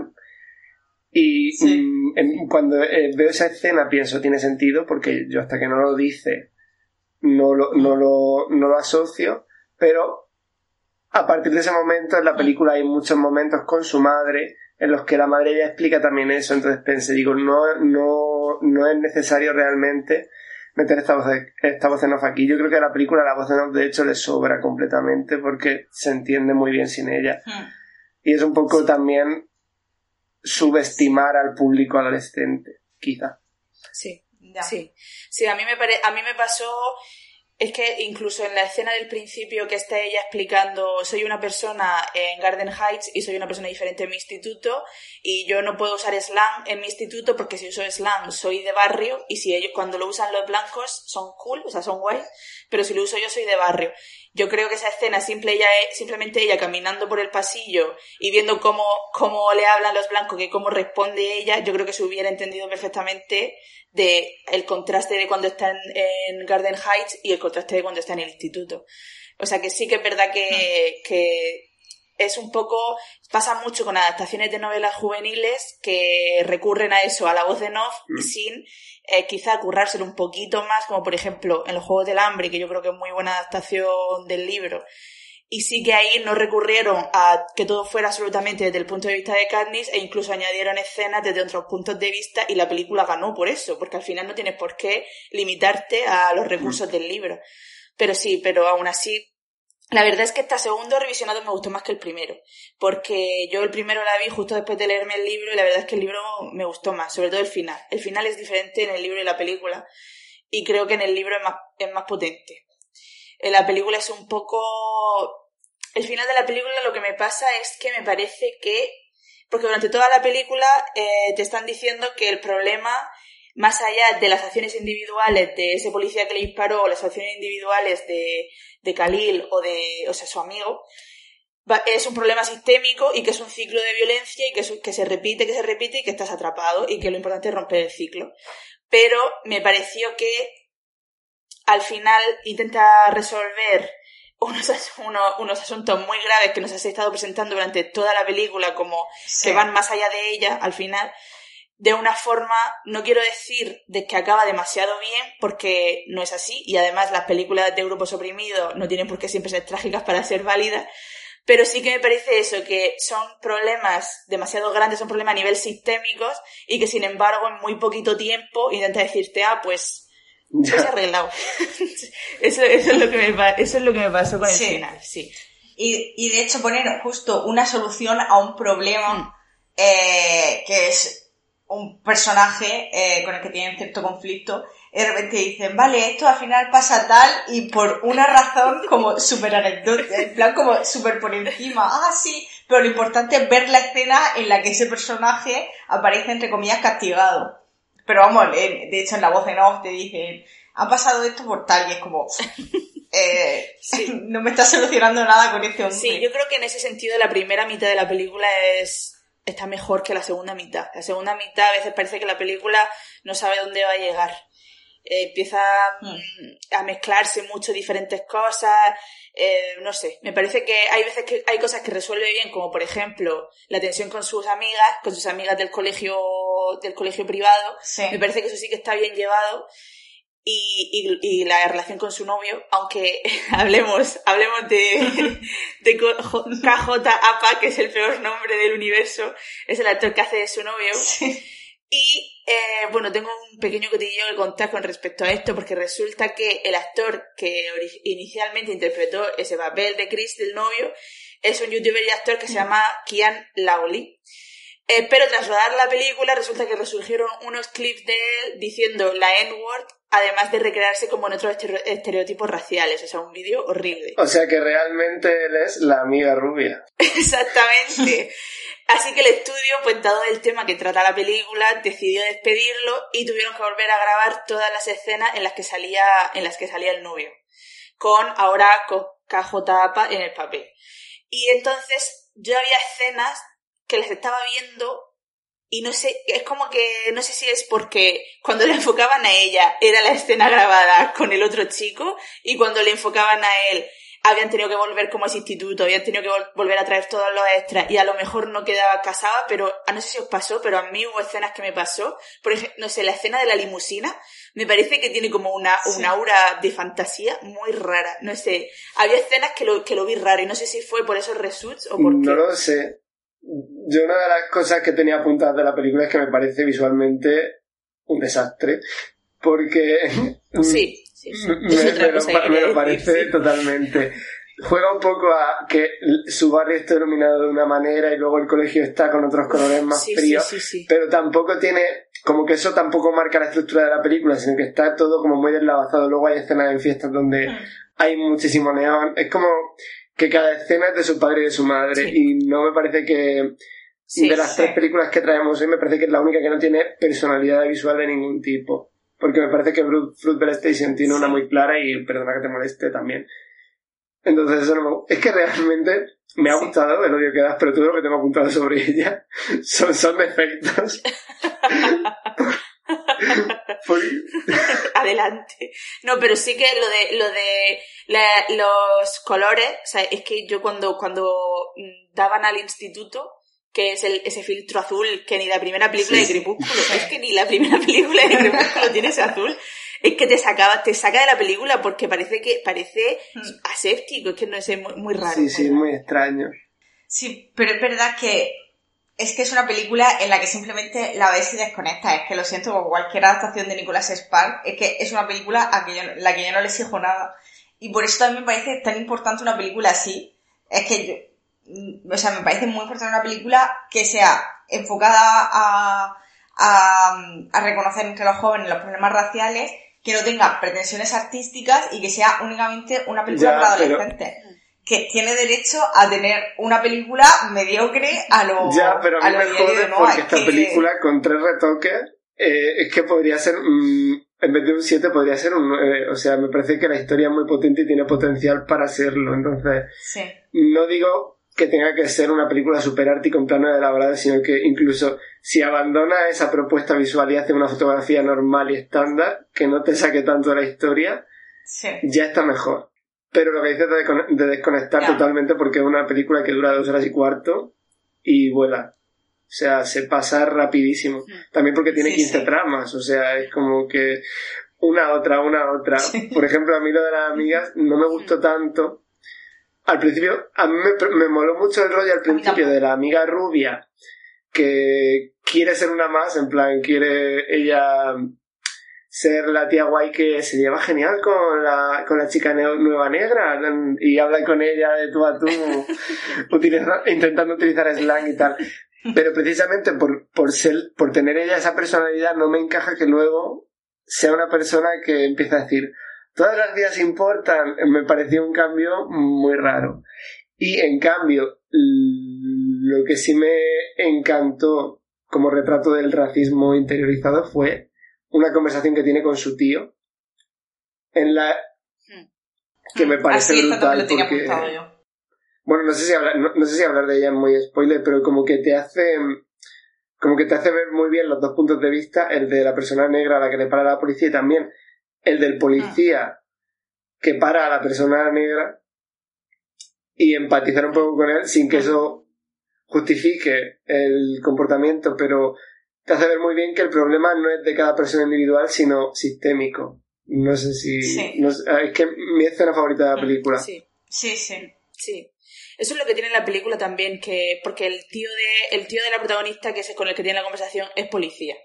Y Sí. mm, en- cuando eh, veo esa escena pienso, tiene sentido, porque yo hasta que no lo dice no lo, no lo, no lo asocio, pero a partir de ese momento en la película hay muchos momentos con su madre en los que la madre ya explica también eso, entonces pensé, digo, no, no, no es necesario realmente meter esta voz, de- esta voz en off aquí. Yo creo que a la película la voz en off de hecho le sobra completamente porque se entiende muy bien sin ella. Hmm. Y es un poco también subestimar al público adolescente, quizá. Sí, Sí. Sí, a mí me pare... a mí me pasó es que incluso en la escena del principio que está ella explicando soy una persona en Garden Heights y soy una persona diferente en mi instituto y yo no puedo usar slang en mi instituto porque si uso slang soy de barrio y si ellos cuando lo usan los blancos son cool, o sea, son guay, pero si lo uso yo soy de barrio. Yo creo que esa escena simple ella simplemente ella caminando por el pasillo y viendo cómo, cómo le hablan los blancos, que cómo responde ella, yo creo que se hubiera entendido perfectamente de el contraste de cuando está en, en Garden Heights y el contraste de cuando está en el instituto. O sea que sí que es verdad que, que es un poco, pasa mucho con adaptaciones de novelas juveniles que recurren a eso, a la voz de Noff, Mm. sin eh, quizá currárselo un poquito más, como por ejemplo en los Juegos del Hambre, que yo creo que es muy buena adaptación del libro. Y sí que ahí no recurrieron a que todo fuera absolutamente desde el punto de vista de Katniss e incluso añadieron escenas desde otros puntos de vista y la película ganó por eso, porque al final no tienes por qué limitarte a los recursos del libro. Pero sí, pero aún así, la verdad es que este segundo revisionado me gustó más que el primero, porque yo el primero la vi justo después de leerme el libro y la verdad es que el libro me gustó más, sobre todo el final. El final es diferente en el libro y la película y creo que en el libro es más, es más potente. En la película es un poco... El final de la película lo que me pasa es que me parece que... Porque durante toda la película eh, te están diciendo que el problema, más allá de las acciones individuales de ese policía que le disparó o las acciones individuales de, de Khalil o de, o sea, su amigo, es un problema sistémico y que es un ciclo de violencia y que, es que se repite, que se repite y que estás atrapado y que lo importante es romper el ciclo. Pero me pareció que al final intenta resolver unos, as- uno- unos asuntos muy graves que nos has estado presentando durante toda la película como Sí. que van más allá de ella al final de una forma, no quiero decir de que acaba demasiado bien, porque no es así, y además las películas de grupos oprimidos no tienen por qué siempre ser trágicas para ser válidas, pero sí que me parece eso, que son problemas demasiado grandes, son problemas a nivel sistémicos, y que sin embargo en muy poquito tiempo intenta decirte, ah, pues, pues Ya. arreglado. eso, eso, es lo que me, eso es lo que me pasó con el Sí. final, sí. Y, y de hecho poner justo una solución a un problema Mm. eh, que es un personaje eh, con el que tienen cierto conflicto y de repente dicen, vale, esto al final pasa tal y por una razón como súper anecdótica, en plan como súper por encima, ah sí, pero lo importante es ver la escena en la que ese personaje aparece entre comillas castigado. Pero vamos, eh, de hecho en la voz en off te dicen, ha pasado esto por tal y es como, eh, no me está solucionando nada con este hombre. Sí, yo creo que en ese sentido la primera mitad de la película es está mejor que la segunda mitad. La segunda mitad a veces parece que la película no sabe dónde va a llegar. Eh, empieza Mm. mm, a mezclarse mucho diferentes cosas, eh, no sé, me parece que hay veces que hay cosas que resuelve bien, como por ejemplo la tensión con sus amigas, con sus amigas del colegio, del colegio privado, Sí. me parece que eso sí que está bien llevado. Y, y, y la relación con su novio, aunque hablemos, hablemos de, de KJ Apa, que es el peor nombre del universo, es el actor que hace de su novio. Y eh, bueno, tengo un pequeño cotillo que contar con respecto a esto, porque resulta que el actor que inicialmente interpretó ese papel de Chris, del novio, es un youtuber y actor que se llama Kian Lawley. Eh, pero tras rodar la película resulta que resurgieron unos clips de él diciendo la N-word, además de recrearse como en otros estere- estereotipos raciales. O sea, un vídeo horrible. O sea que realmente él es la amiga rubia. Exactamente. Así que el estudio, pues dado el tema que trata la película, decidió despedirlo y tuvieron que volver a grabar todas las escenas en las que salía, en las que salía el novio. Con ahora con KJ Apa en el papel. Y entonces yo había escenas que las estaba viendo y no sé, es como que no sé si es porque cuando le enfocaban a ella era la escena grabada con el otro chico y cuando le enfocaban a él habían tenido que volver como ese instituto, habían tenido que volver a traer todos los extras y a lo mejor no quedaba casada, pero a no sé si os pasó, pero a mí hubo escenas que me pasó. Por ejemplo, no sé, la escena de la limusina me parece que tiene como una, un aura de fantasía muy rara. No sé, había escenas que lo, que lo vi raro y no sé si fue por esos resuits o por No lo sé. Yo una de las cosas que tenía apuntadas de la película es que me parece visualmente un desastre. Porque... Sí, sí, Me, lo, parece totalmente. Juega un poco a que su barrio está iluminado de una manera y luego el colegio está con otros colores más fríos, pero tampoco tiene, como que eso tampoco marca la estructura de la película, sino que está todo como muy deslavazado. Luego hay escenas en fiestas donde hmm. hay muchísimo neón. Es como que cada escena es de su padre y de su madre y no me parece que de las tres películas que traemos hoy me parece que es la única que no tiene personalidad visual de ningún tipo. Porque me parece que Fruitvale Station tiene una muy clara y perdona que te moleste también. Entonces eso no me... Es que realmente me ha gustado el odio que das, pero todo lo que tengo apuntado sobre ella son, son defectos. Adelante. No, pero sí que lo de, lo de los colores, o sea, es que yo cuando, cuando daban al instituto, que es el, ese filtro azul que ni la primera película de Crepúsculo, es que ni la primera película de Crepúsculo tiene ese azul, es que te sacaba, te saca de la película porque parece que, parece hmm. aséptico, es que no es muy, muy raro. Sí, sí, muy extraño. Sí, pero es verdad que es que es una película en la que simplemente la ves y desconectas. Es que lo siento, como cualquier adaptación de Nicolas Spark, es que es una película a que yo, la que yo no le exijo nada. Y por eso también me parece tan importante una película así. Es que yo, o sea, me parece muy importante una película que sea enfocada a, a, reconocer entre los jóvenes los problemas raciales, que no tenga pretensiones artísticas y que sea únicamente una película para adolescentes. Que tiene derecho a tener una película mediocre a lo. Ya, pero a mí me jode porque esta película con tres retoques eh, es que podría ser. Mm, en vez de un 7 podría ser un 9. O sea, me parece que la historia es muy potente y tiene potencial para serlo. Entonces, sí. no digo que tenga que ser una película super arte y con plano elaborado, sino que incluso si abandona esa propuesta visual y hace una fotografía normal y estándar, que no te saque tanto la historia, ya está mejor. Pero lo que dices de, desconectar totalmente porque es una película que dura dos horas y cuarto y vuela. O sea, se pasa rapidísimo. También porque tiene 15 tramas, o sea, es como que una otra, una otra. Por ejemplo, a mí lo de las amigas no me gustó tanto. Al principio, a mí me, moló mucho el rollo al principio de la amiga rubia que quiere ser una más, en plan, quiere ella ser la tía guay que se lleva genial con la, con la chica nueva negra y habla con ella de tú a tú, intentando utilizar slang y tal. Pero precisamente por, por, ser, por tener ella esa personalidad no me encaja que luego sea una persona que empieza a decir, todas las días importan, me pareció un cambio muy raro. Y en cambio, lo que sí me encantó como retrato del racismo interiorizado fue una conversación que tiene con su tío, en la hmm. que me parece brutal porque bueno no sé si hablar, no, sé si hablar de ella es muy spoiler pero como que te hace como que te hace ver muy bien los dos puntos de vista el de la persona negra a la que le para la policía y también el del policía que para a la persona negra y empatizar un poco con él sin que eso justifique el comportamiento, pero te hace ver muy bien que el problema no es de cada persona individual, sino sistémico. No sé si... es que mi escena favorita de la película. Sí, sí, sí. sí. Eso es lo que tiene la película también, que porque el tío de el tío de la protagonista que es con el que tiene la conversación es policía.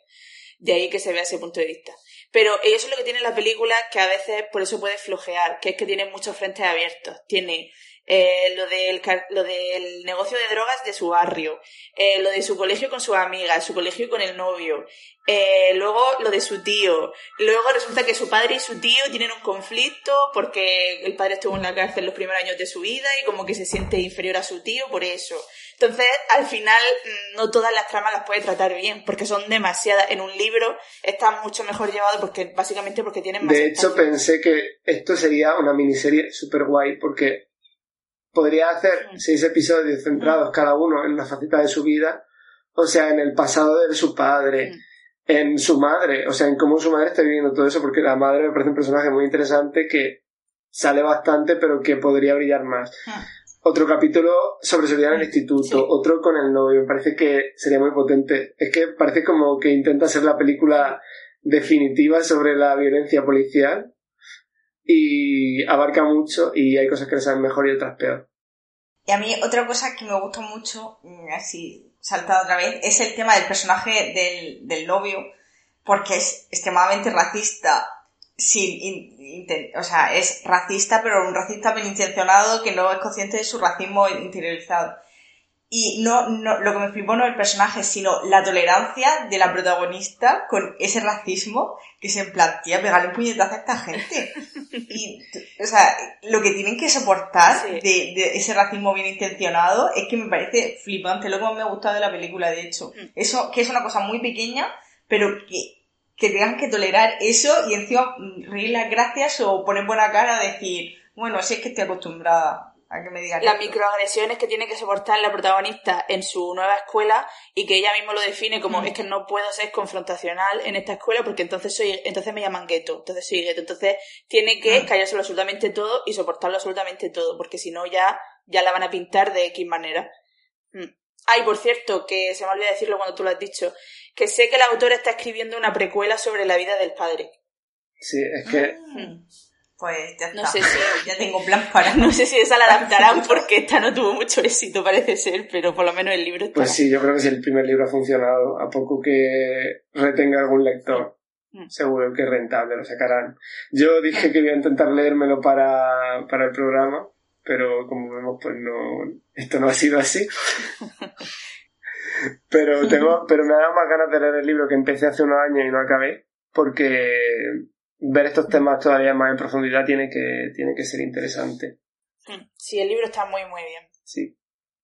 De ahí que se vea ese punto de vista. Pero eso es lo que tiene la película, que a veces por eso puede flojear, que es que tiene muchos frentes abiertos. Tiene eh, lo, del, lo del negocio de drogas de su barrio, eh, lo de su colegio con su amiga, su colegio con el novio, eh, luego lo de su tío, luego resulta que su padre y su tío tienen un conflicto porque el padre estuvo en la cárcel los primeros años de su vida y como que se siente inferior a su tío por eso. Entonces, al final, mm, no todas las tramas las puede tratar bien, porque son demasiadas. En un libro está mucho mejor llevado porque, básicamente porque tienen más. De hecho, pensé que esto sería una miniserie super guay, porque podría hacer seis episodios centrados cada uno en una faceta de su vida, o sea, en el pasado de su padre, en su madre, o sea, en cómo su madre está viviendo todo eso, porque la madre me parece un personaje muy interesante que sale bastante, pero que podría brillar más. Hmm. Otro capítulo sobre seguridad en el instituto, Sí. otro con el novio, me parece que sería muy potente. Es que parece como que intenta ser la película definitiva sobre la violencia policial y abarca mucho y hay cosas que le salen mejor y otras peor. Y a mí otra cosa que me gusta mucho, mm, así saltado otra vez, es el tema del personaje del, del novio, porque es extremadamente racista. Sin, o sea, es racista, pero un racista bien intencionado que no es consciente de su racismo interiorizado. Y no, no, lo que me flipó no el personaje, sino la tolerancia de la protagonista con ese racismo que se plantea pegarle un puñetazo a esta gente. Y, o sea, lo que tienen que soportar Sí. de, de ese racismo bien intencionado es que me parece flipante, lo que más me ha gustado de la película, de hecho. Mm. Eso, que es una cosa muy pequeña, pero que, que tengan que tolerar eso y encima mm, reír las gracias o poner buena cara a decir, bueno, si es que estoy acostumbrada a que me digan Las esto. microagresiones que tiene que soportar la protagonista en su nueva escuela y que ella mismo lo define como Mm. es que no puedo ser confrontacional en esta escuela porque entonces soy entonces me llaman gueto, entonces soy gueto, entonces tiene que Mm. callárselo absolutamente todo y soportarlo absolutamente todo porque si no ya ya la van a pintar de X manera. Mm. Ay, por cierto, que se me olvidó decirlo cuando tú lo has dicho, que sé que la autora está escribiendo una precuela sobre la vida del padre. Sí, es que Mm. Pues ya está. No sé si Ya tengo plan para... no sé si esa la adaptarán porque esta no tuvo mucho éxito parece ser, pero por lo menos el libro está. Pues sí, yo creo que si el primer libro ha funcionado, a poco que retenga algún lector, Mm. seguro que es rentable, lo sacarán. Yo dije que iba a intentar leérmelo para, para el programa, pero como vemos, pues no, esto no ha sido así. Pero tengo, pero me ha dado más ganas de leer el libro que empecé hace unos años y no acabé, porque ver estos temas todavía más en profundidad tiene que, tiene que ser interesante. Sí, el libro está muy, muy bien. Sí.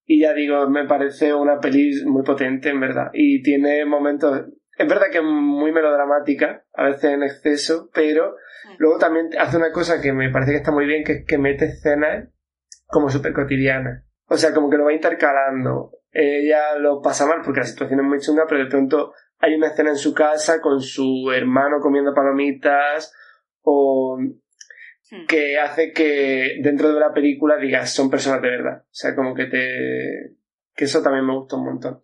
Y ya digo, me parece una peli muy potente, en verdad. Y tiene momentos. Es verdad que es muy melodramática, a veces en exceso, pero luego también hace una cosa que me parece que está muy bien, que es que mete escenas como súper cotidianas. O sea, como que lo va intercalando. Ella lo pasa mal porque la situación es muy chunga, pero de pronto hay una escena en su casa con su hermano comiendo palomitas o Mm. que hace que dentro de la película digas son personas de verdad. O sea, como que te... que eso también me gustó un montón.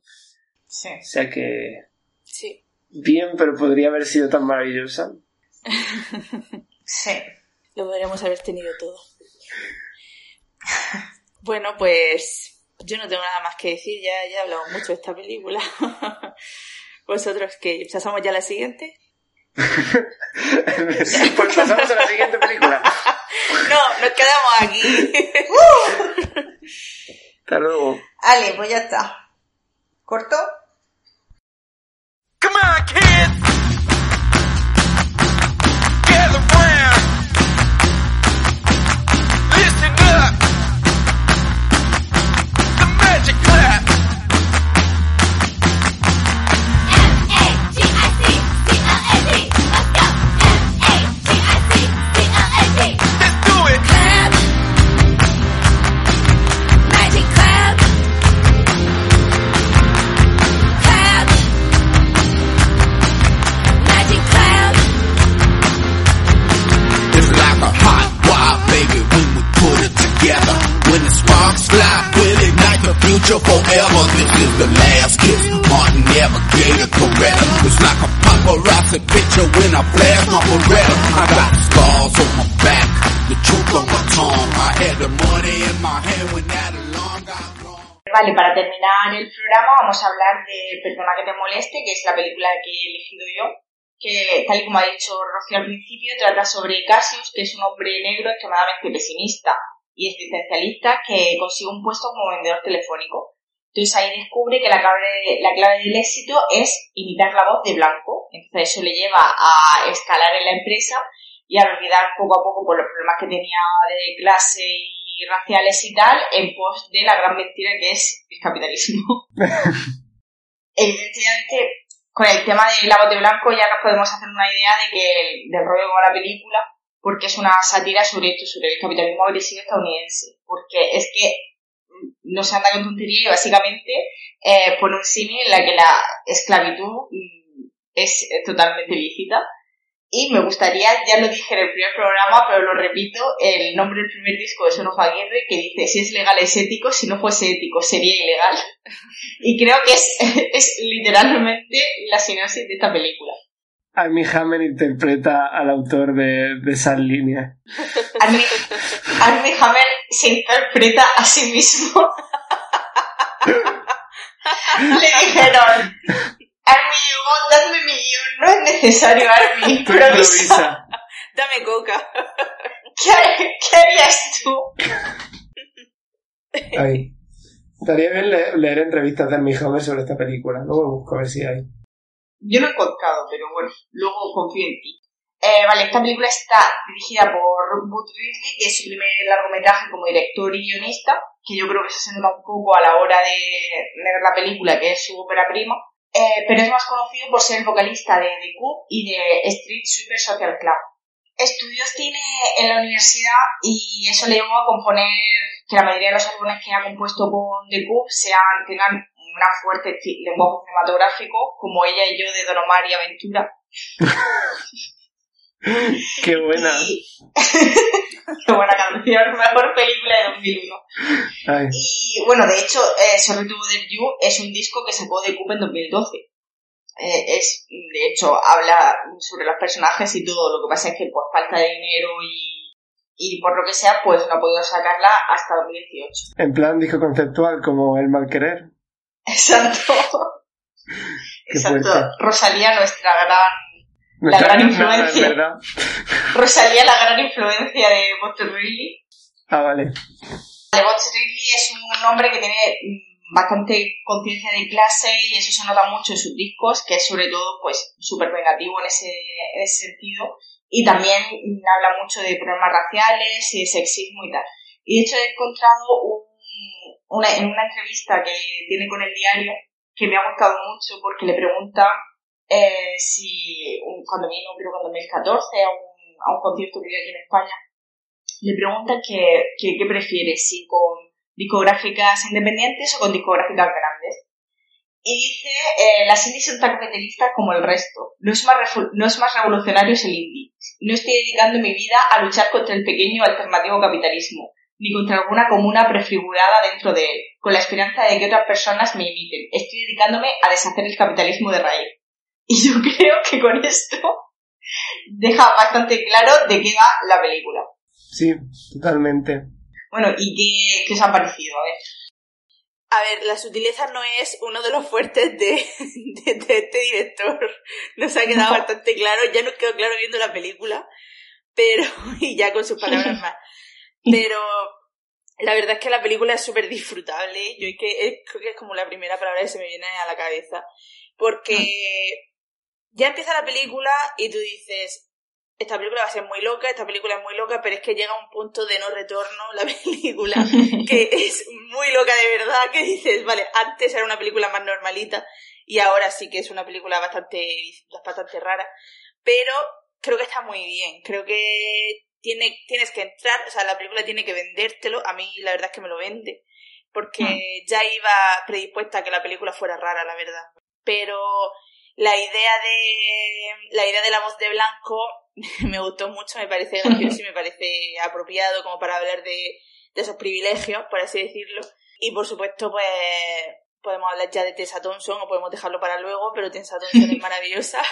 Sí. O sea que... Sí. Bien, pero podría haber sido tan maravillosa. Sí. Lo podríamos haber tenido todo. Bueno, pues yo no tengo nada más que decir, ya, ya he hablado mucho de esta película. Vosotros que pasamos ya a la siguiente. pues pasamos a la siguiente película. No, nos quedamos aquí. Hasta luego. Ale, pues ya está. ¿Corto? Come on, kids! This is the last kiss. Martin never gave a Coretta. It's like a paparazzi picture when I flash my. I got scars on my back, the truth on my tongue. I had the money in my hand when that alarm got. Vale, para terminar el programa vamos a hablar de Perdona que te moleste, que es la película que he elegido yo, que tal y como ha dicho Rocío al principio, trata sobre Cassius, que es un hombre negro extremadamente pesimista y existencialista que consigue un puesto como vendedor telefónico. Entonces ahí descubre que la clave, la clave del éxito es imitar la voz de Blanco. Entonces eso le lleva a escalar en la empresa y a olvidar poco a poco por los problemas que tenía de clase y raciales y tal, en pos de la gran mentira que es el capitalismo. Evidentemente, con el tema de la voz de Blanco ya nos podemos hacer una idea de que el, del rollo de la película, porque es una sátira sobre esto, sobre el capitalismo agresivo estadounidense. Porque es que no se anda con tontería y básicamente eh, pone un símil en la que la esclavitud mm, es eh, totalmente lícita Y me gustaría, ya lo dije en el primer programa, pero lo repito, el nombre del primer disco de Sonofa Aguirre, que dice, si es legal es ético, si no fuese ético sería ilegal. Y creo que es, es literalmente la sinopsis de esta película. Armie Hammer interpreta al autor de, de esas líneas. Armie, Armie Hammer se interpreta a sí mismo. Le dijeron, Armie, Hugo, dadme mi guion. No es necesario, Armie. Improvisa. improvisa. Dame coca. ¿Qué, ¿Qué harías tú? Ahí. Estaría bien le- leer entrevistas de Armie Hammer sobre esta película. Luego busco a ver si hay. Yo no he encontrado, pero bueno, luego confío en ti. Eh, vale, esta película está dirigida por Bud Ridley, que es su primer largometraje como director y guionista, que yo creo que se nota un poco a la hora de, ver la película, que es su ópera prima. Eh, pero es más conocido por ser el vocalista de The Cube y de Street Sweeper Social Club. Estudios tiene en la universidad y eso le llevó a componer que la mayoría de los álbumes que ha compuesto con The Cube sean, tengan una fuerte lenguaje cinematográfico, como ella y yo de Don Omar y Aventura. Qué buena. Y- Qué buena canción, mejor película de 2001. Ay. Y bueno, de hecho, eh, Sorry to Bother You es un disco que sacó de Cube en 2012. Eh, es, de hecho, habla sobre los personajes y todo. Lo que pasa es que por falta de dinero y, y por lo que sea, pues no ha podido sacarla hasta 2018. En plan disco conceptual como El mal querer. Exacto. Exacto. fuerte. Rosalía, nuestra gran. La gran influencia. verdad. Rosalía, la gran influencia de Buster Ridley. Ah, vale. Bots Ridley es un hombre que tiene mm, bastante conciencia de clase y eso se nota mucho en sus discos, que es sobre todo pues súper vengativo en ese, en ese sentido. Y también mm, habla mucho de problemas raciales y de sexismo y tal. Y de hecho he encontrado un- una, en una entrevista que tiene con el diario que me ha gustado mucho porque le pregunta eh, si cuando vino, creo que en 2014, a un, a un concierto que dio aquí en España, le preguntan que, que, qué prefiere, si con discográficas independientes o con discográficas grandes. Y dice, eh, las indies son tan capitalistas como el resto. No es, más no es más revolucionario es el indie. No estoy dedicando mi vida a luchar contra el pequeño alternativo capitalismo, ni contra alguna comuna prefigurada dentro de él, con la esperanza de que otras personas me imiten. Estoy dedicándome a deshacer el capitalismo de raíz. Y yo creo que con esto deja bastante claro de qué va la película. Sí, totalmente. Bueno, ¿y qué, qué os ha parecido? A ver. A ver, la sutileza no es uno de los fuertes de, de, de este director. Nos ha quedado No. bastante claro, ya nos quedó claro viendo la película, pero, y ya con sus palabras más. Pero la verdad es que la película es súper disfrutable. Yo es que, es- creo que es como la primera palabra que se me viene a la cabeza. Porque ya empieza la película y tú dices, esta película va a ser muy loca, esta película es muy loca, pero es que llega un punto de no retorno la película que es muy loca de verdad, que dices, vale, antes era una película más normalita y ahora sí que es una película bastante, bastante rara, pero creo que está muy bien, creo que tiene, tienes que entrar, o sea, la película tiene que vendértelo, a mí la verdad es que me lo vende, porque ya iba predispuesta a que la película fuera rara, la verdad, pero la idea de la idea de la voz de Blanco me gustó mucho, me parece gracioso y me parece apropiado como para hablar de, de esos privilegios, por así decirlo. Y por supuesto, pues podemos hablar ya de Tessa Thompson o podemos dejarlo para luego, pero Tessa Thompson es maravillosa.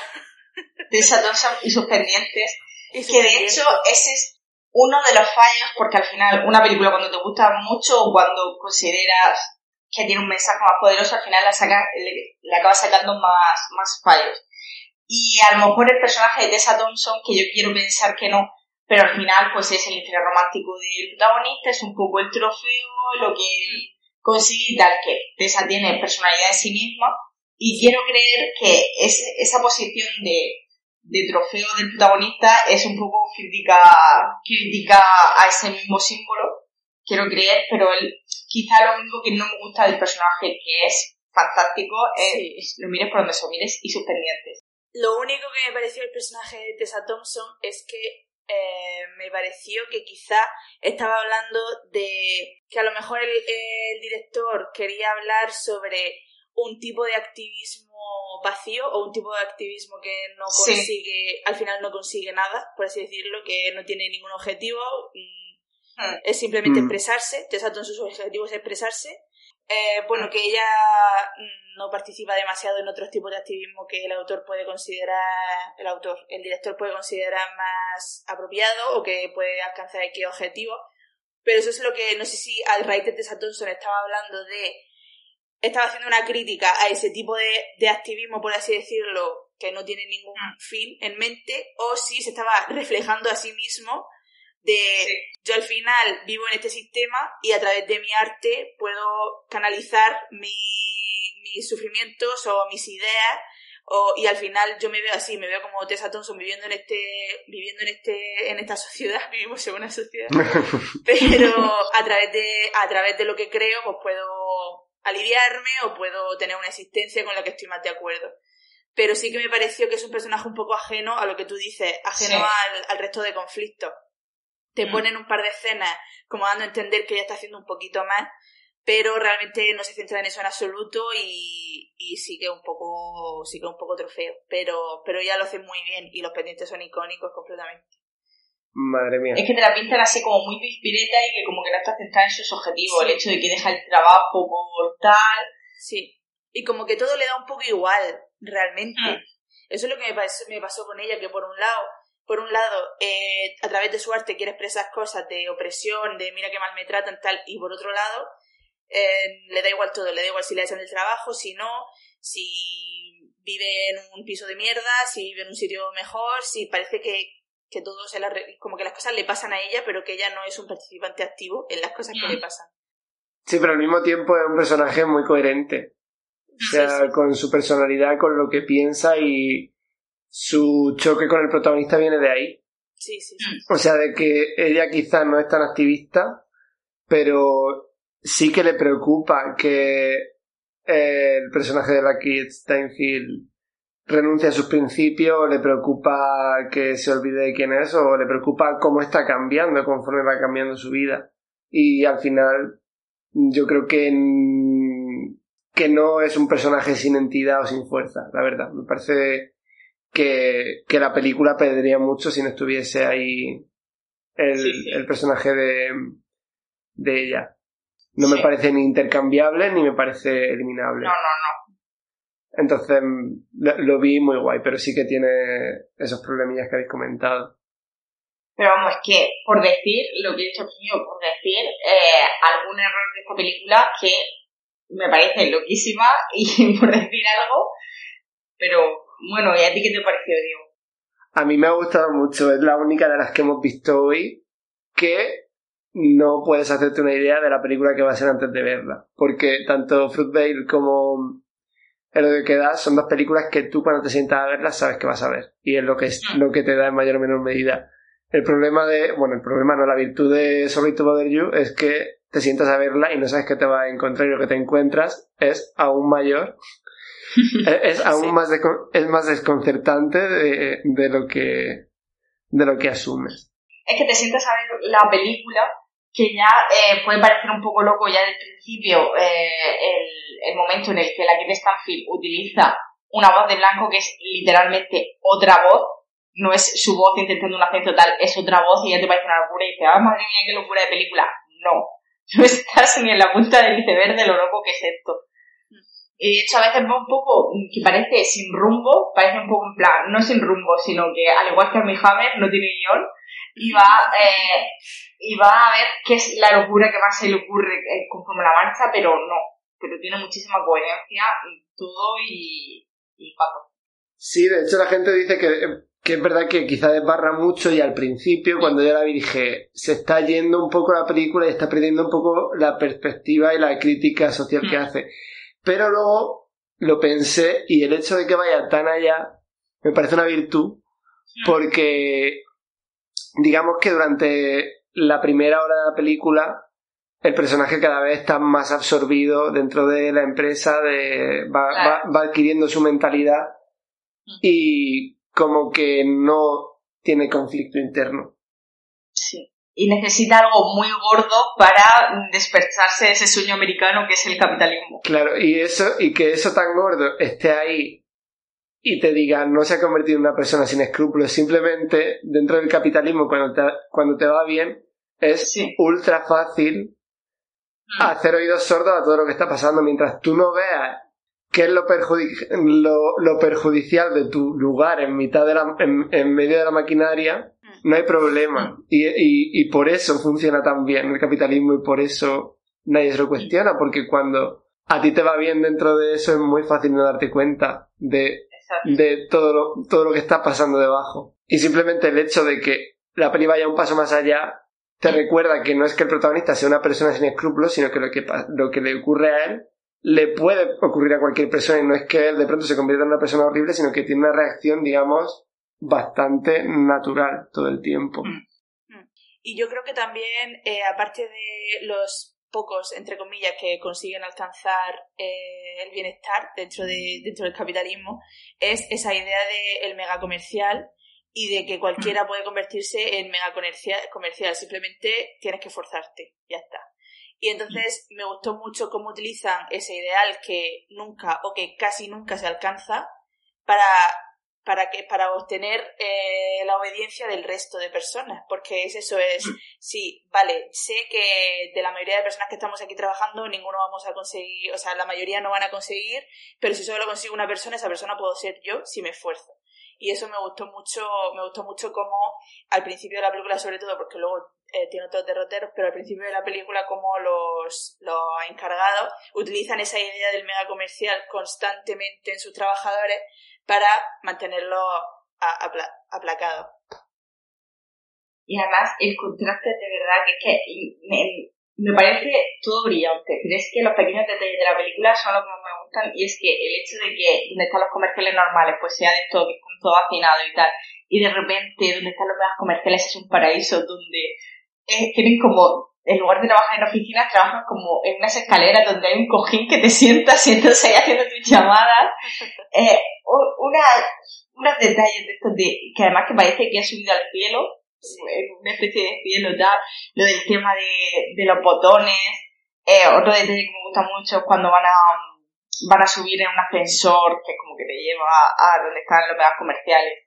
Tessa Thompson y sus pendientes. Y Que de hecho ese es uno de los fallos, porque al final una película cuando te gusta mucho o cuando consideras que tiene un mensaje más poderoso, al final la saca, le, le acaba sacando más, más fallos. Y a lo mejor el personaje de Tessa Thompson, que yo quiero pensar que no, pero al final pues es el interés romántico del protagonista, es un poco el trofeo, lo que él consigue y tal, que Tessa tiene personalidad en sí misma, y quiero creer que es, esa posición de, de trofeo del protagonista es un poco crítica, crítica a ese mismo símbolo, quiero creer, pero él, quizá lo único que no me gusta del personaje, que es fantástico, es lo mires por donde se mires y sus pendientes. Lo único que me pareció el personaje de Tessa Thompson es que eh, me pareció que quizá estaba hablando de que a lo mejor el, el director quería hablar sobre un tipo de activismo vacío o un tipo de activismo que no Sí. consigue, al final no consigue nada, por así decirlo, que no tiene ningún objetivo, mm, Mm. es simplemente Mm. expresarse, exacto, en sus objetivos es expresarse. Eh, bueno, que ella mm, no participa demasiado en otros tipos de activismo que el autor puede considerar, el autor, el director puede considerar más apropiado o que puede alcanzar X objetivo. Pero eso es lo que, no sé si al raíz de Tessa Thompson estaba hablando de, estaba haciendo una crítica a ese tipo de, de activismo, por así decirlo, que no tiene ningún fin en mente, o si se estaba reflejando a sí mismo de Sí. yo al final vivo en este sistema y a través de mi arte puedo canalizar mi- mis sufrimientos o mis ideas o, y al final yo me veo así, me veo como Tessa Thompson viviendo en este, viviendo en este, en esta sociedad, vivimos en una sociedad, pero a través de, a través de lo que creo, pues puedo aliviarme o puedo tener una existencia con la que estoy más de acuerdo. Pero sí que me pareció que es un personaje un poco ajeno a lo que tú dices, ajeno Sí. al, al resto de conflictos. Te Mm. ponen un par de escenas como dando a entender que ella está haciendo un poquito más, pero realmente no se centra en eso en absoluto y, y sí que un poco, sí que un poco trofeo. Pero, pero ella lo hace muy bien y los pendientes son icónicos completamente. Madre mía. Es que te la pintan así como muy pispireta y que como que no está centrada en sus objetivos. El hecho de que deja el trabajo por tal. Sí. Y como que todo le da un poco igual, realmente. Mm. Eso es lo que me pasó, me pasó con ella, que por un lado, por un lado, eh, a través de su arte quiere expresar cosas de opresión, de mira que mal me tratan, tal, y por otro lado, eh, le da igual todo, le da igual si le echan del trabajo, si no, si vive en un piso de mierda, si vive en un sitio mejor, si parece que, que todo se la re- como que las cosas le pasan a ella, pero que ella no es un participante activo en las cosas que Mm. le pasan. Sí, pero al mismo tiempo es un personaje muy coherente. O sea, Sí, sí. con su personalidad, con lo que piensa y su choque con el protagonista viene de ahí. Sí, sí, Mm. sí. O sea, de que ella quizás no es tan activista, pero sí que le preocupa que el personaje de la Kid Steinfield renuncie a sus principios, le preocupa que se olvide de quién es, o le preocupa cómo está cambiando conforme va cambiando su vida. Y al final, yo creo que, que no es un personaje sin entidad o sin fuerza, la verdad. Me parece que, que la película perdería mucho si no estuviese ahí el, Sí, sí. el personaje de, de ella. No me parece ni intercambiable ni me parece eliminable. No, no, no. Entonces mm, lo, vi muy guay, pero sí que tiene esos problemillas que habéis comentado. Pero vamos, es que por decir, lo que he dicho aquí, o por decir eh, algún error de esta película que me parece loquísima y por decir algo, pero bueno, ¿y a ti qué te pareció, Diego? A mí me ha gustado mucho, es la única de las que hemos visto hoy que no puedes hacerte una idea de la película que va a ser antes de verla. Porque tanto Fruitvale como El odio que da son dos películas que tú cuando te sientas a verlas sabes que vas a ver. Y es lo que, es, Mm. lo que te da en mayor o menor medida. El problema de, bueno, el problema no, la virtud de Sorry to Bother You es que te sientas a verla y no sabes qué te va a encontrar y lo que te encuentras es aún mayor. es, es aún Sí. más, es más desconcertante de, de lo que, de lo que asumes. Es que te sientas a ver la película que ya eh, puede parecer un poco loco ya del principio eh, el, momento en el que la Kate Stanfield utiliza una voz de blanco que es literalmente otra voz, no es su voz intentando un acento tal, es otra voz y ya te parece una locura y dices, ah, madre mía, qué locura de película. No, no estás ni en la punta del iceberg de lo loco que es esto. Y de hecho a veces va un poco, que parece sin rumbo, parece un poco en plan, no sin rumbo, sino que al igual que a mi Hammer no tiene guion, y va, eh, y va a ver qué es la locura que más se le ocurre eh, conforme la marcha, pero no, pero tiene muchísima coherencia todo y, y pato. Sí, de hecho la gente dice que, que es verdad que quizá desbarra mucho y al principio cuando yo la vi dije, se está yendo un poco la película y está perdiendo un poco la perspectiva y la crítica social que Mm. hace. Pero luego lo pensé y el hecho de que vaya tan allá me parece una virtud porque digamos que durante la primera hora de la película el personaje cada vez está más absorbido dentro de la empresa, de, va, va, va adquiriendo su mentalidad y como que no tiene conflicto interno. Sí. y necesita algo muy gordo para despertarse de ese sueño americano que es el capitalismo. Claro, y eso, y que eso tan gordo esté ahí y te diga no se ha convertido en una persona sin escrúpulos, simplemente dentro del capitalismo cuando te, cuando te va bien es Sí. ultra fácil Mm. hacer oídos sordos a todo lo que está pasando mientras tú no veas qué es lo, perjudi- lo, lo perjudicial de tu lugar en mitad de la, en, en medio de la maquinaria, no hay problema. Y, y, y por eso funciona tan bien el capitalismo y por eso nadie se lo cuestiona, porque cuando a ti te va bien dentro de eso es muy fácil no darte cuenta de, de todo, lo, todo lo que está pasando debajo. Y simplemente el hecho de que la peli vaya un paso más allá te recuerda que no es que el protagonista sea una persona sin escrúpulos, sino que lo que, lo que le ocurre a él le puede ocurrir a cualquier persona y no es que él de pronto se convierta en una persona horrible, sino que tiene una reacción, digamos, bastante natural todo el tiempo. Y yo creo que también, eh, aparte de los pocos, entre comillas, que consiguen alcanzar eh, el bienestar dentro, de, dentro del capitalismo, es esa idea del el mega comercial y de que cualquiera puede convertirse en mega comercial, comercial, simplemente tienes que forzarte, ya está. Y entonces me gustó mucho cómo utilizan ese ideal que nunca o que casi nunca se alcanza para para que para obtener eh, la obediencia del resto de personas porque es eso es sí vale sé que de la mayoría de personas que estamos aquí trabajando ninguno vamos a conseguir o sea la mayoría no van a conseguir pero si solo lo consigo una persona esa persona puedo ser yo si me esfuerzo y eso me gustó mucho me gustó mucho como al principio de la película sobre todo porque luego eh, tiene otros derroteros pero al principio de la película como los los encargados utilizan esa idea del mega comercial constantemente en sus trabajadores para mantenerlo a- apla- aplacado. Y además el contraste de verdad que es que me, me parece todo brillante. Pero es que los pequeños detalles de la película son los que gustan y es que el hecho de que donde están los comerciales normales pues sea de esto que están todo hacinado y tal. Y de repente donde están los megas comerciales es un paraíso donde eh, tienen como en lugar de trabajar en oficinas trabajan como en unas escaleras donde hay un cojín que te sientas y entonces ahí haciendo tus llamadas. Eh, una, unos detalles de estos de, que además que parece que ha subido al cielo una especie de cielo tal, lo del tema de, de los botones, eh, otro detalle que me gusta mucho es cuando van a van a subir en un ascensor que es como que te lleva a donde están los megas comerciales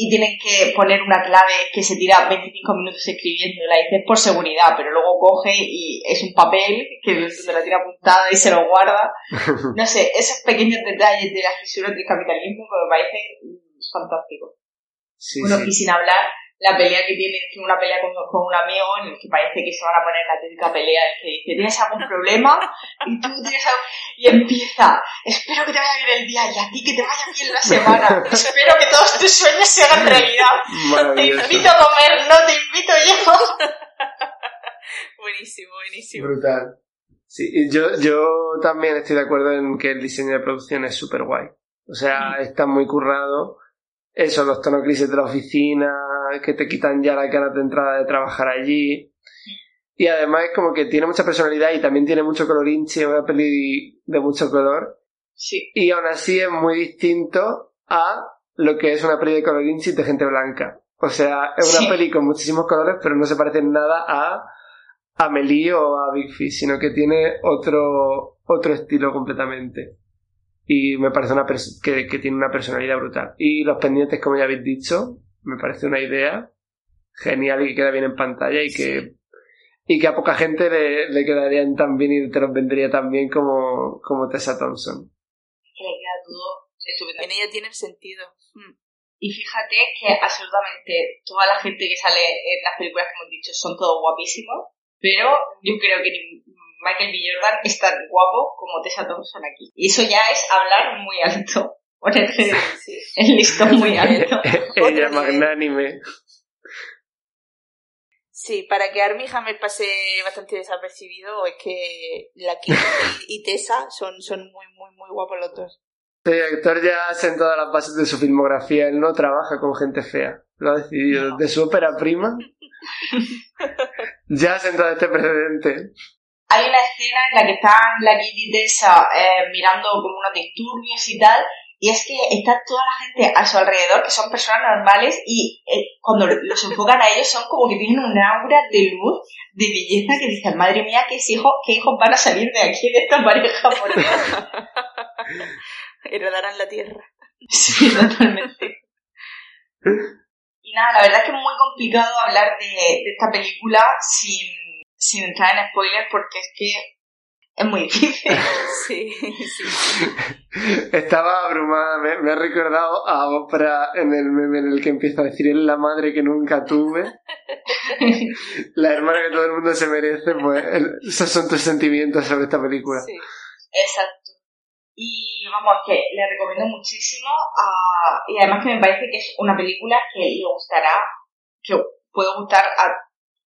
y tienen que poner una clave que se tira 25 minutos escribiendo, la dices por seguridad, pero luego coge y es un papel que se la tira apuntada y se lo guarda. No sé, esos pequeños detalles de las fisuras del capitalismo que me parecen fantásticos. Sí, Bueno, sí. y sin hablar, la pelea que tiene, tiene una pelea con, con un amigo en el que parece que se van a poner la típica pelea en que dice, ¿tienes algún problema? Y tú tienes algo... Y empieza, espero que te vaya bien el día y a ti que te vaya bien la semana. espero que todos tus sueños se hagan realidad. Te invito a comer, no te invito yo. Buenísimo, buenísimo. Brutal. Sí, yo, yo también estoy de acuerdo en que el diseño de producción es súper guay. O sea, está muy currado. Eso, los tonos grises de la oficina, que te quitan ya la ganas de entrada de trabajar allí. Y además es como que tiene mucha personalidad y también tiene mucho colorinche, una peli de mucho color. Sí, Y aún así es muy distinto a lo que es una peli de colorinche de gente blanca. O sea, es una Sí. peli con muchísimos colores, pero no se parece en nada a Amelie o a Big Fish, sino que tiene otro, otro estilo completamente. Y me parece una que, que tiene una personalidad brutal. Y los pendientes, como ya habéis dicho, me parece una idea genial y que queda bien en pantalla y que, y que a poca gente le, le quedarían tan bien y te los vendería tan bien como, como Tessa Thompson. que le queda todo estupendo. En ella tiene sentido. Mm. Y fíjate que absolutamente toda la gente que sale en las películas que hemos dicho son todos guapísimos, pero yo creo que ni Michael B. Jordan es tan guapo como Tessa Thompson aquí. Y eso ya es hablar muy alto. Ponerte Sí. el listón muy alto. Ella magnánime. Sí, para que Armie Hammer pase bastante desapercibido es que la Kim y, Tessa son, son muy, muy, muy guapos los dos. El actor ya ha sentado las bases de su filmografía. Él no trabaja con gente fea. Lo ha decidido. No. De su ópera prima. ya ha sentado este precedente. Hay una escena en la que están la y Tessa eh, mirando como unos disturbios y tal, Y es que está toda la gente a su alrededor, que son personas normales, y eh, cuando los enfocan a ellos son como que tienen un aura de luz, de belleza, que dicen, madre mía, ¿qué hijos, qué hijos van a salir de aquí, de esta pareja? Por Dios? Heredarán la tierra. Sí, totalmente. Y nada, la verdad es que es muy complicado hablar de, de esta película sin, sin entrar en spoilers porque es que es muy difícil. Sí, sí. Estaba abrumada, me, me ha recordado a Oprah en el meme en el que empieza a decir es la madre que nunca tuve, la hermana que todo el mundo se merece, pues el- esos son tus sentimientos sobre esta película. sí. Exacto. Y vamos, que le recomiendo muchísimo a- y además que me parece que es una película que le gustará, que puede gustar a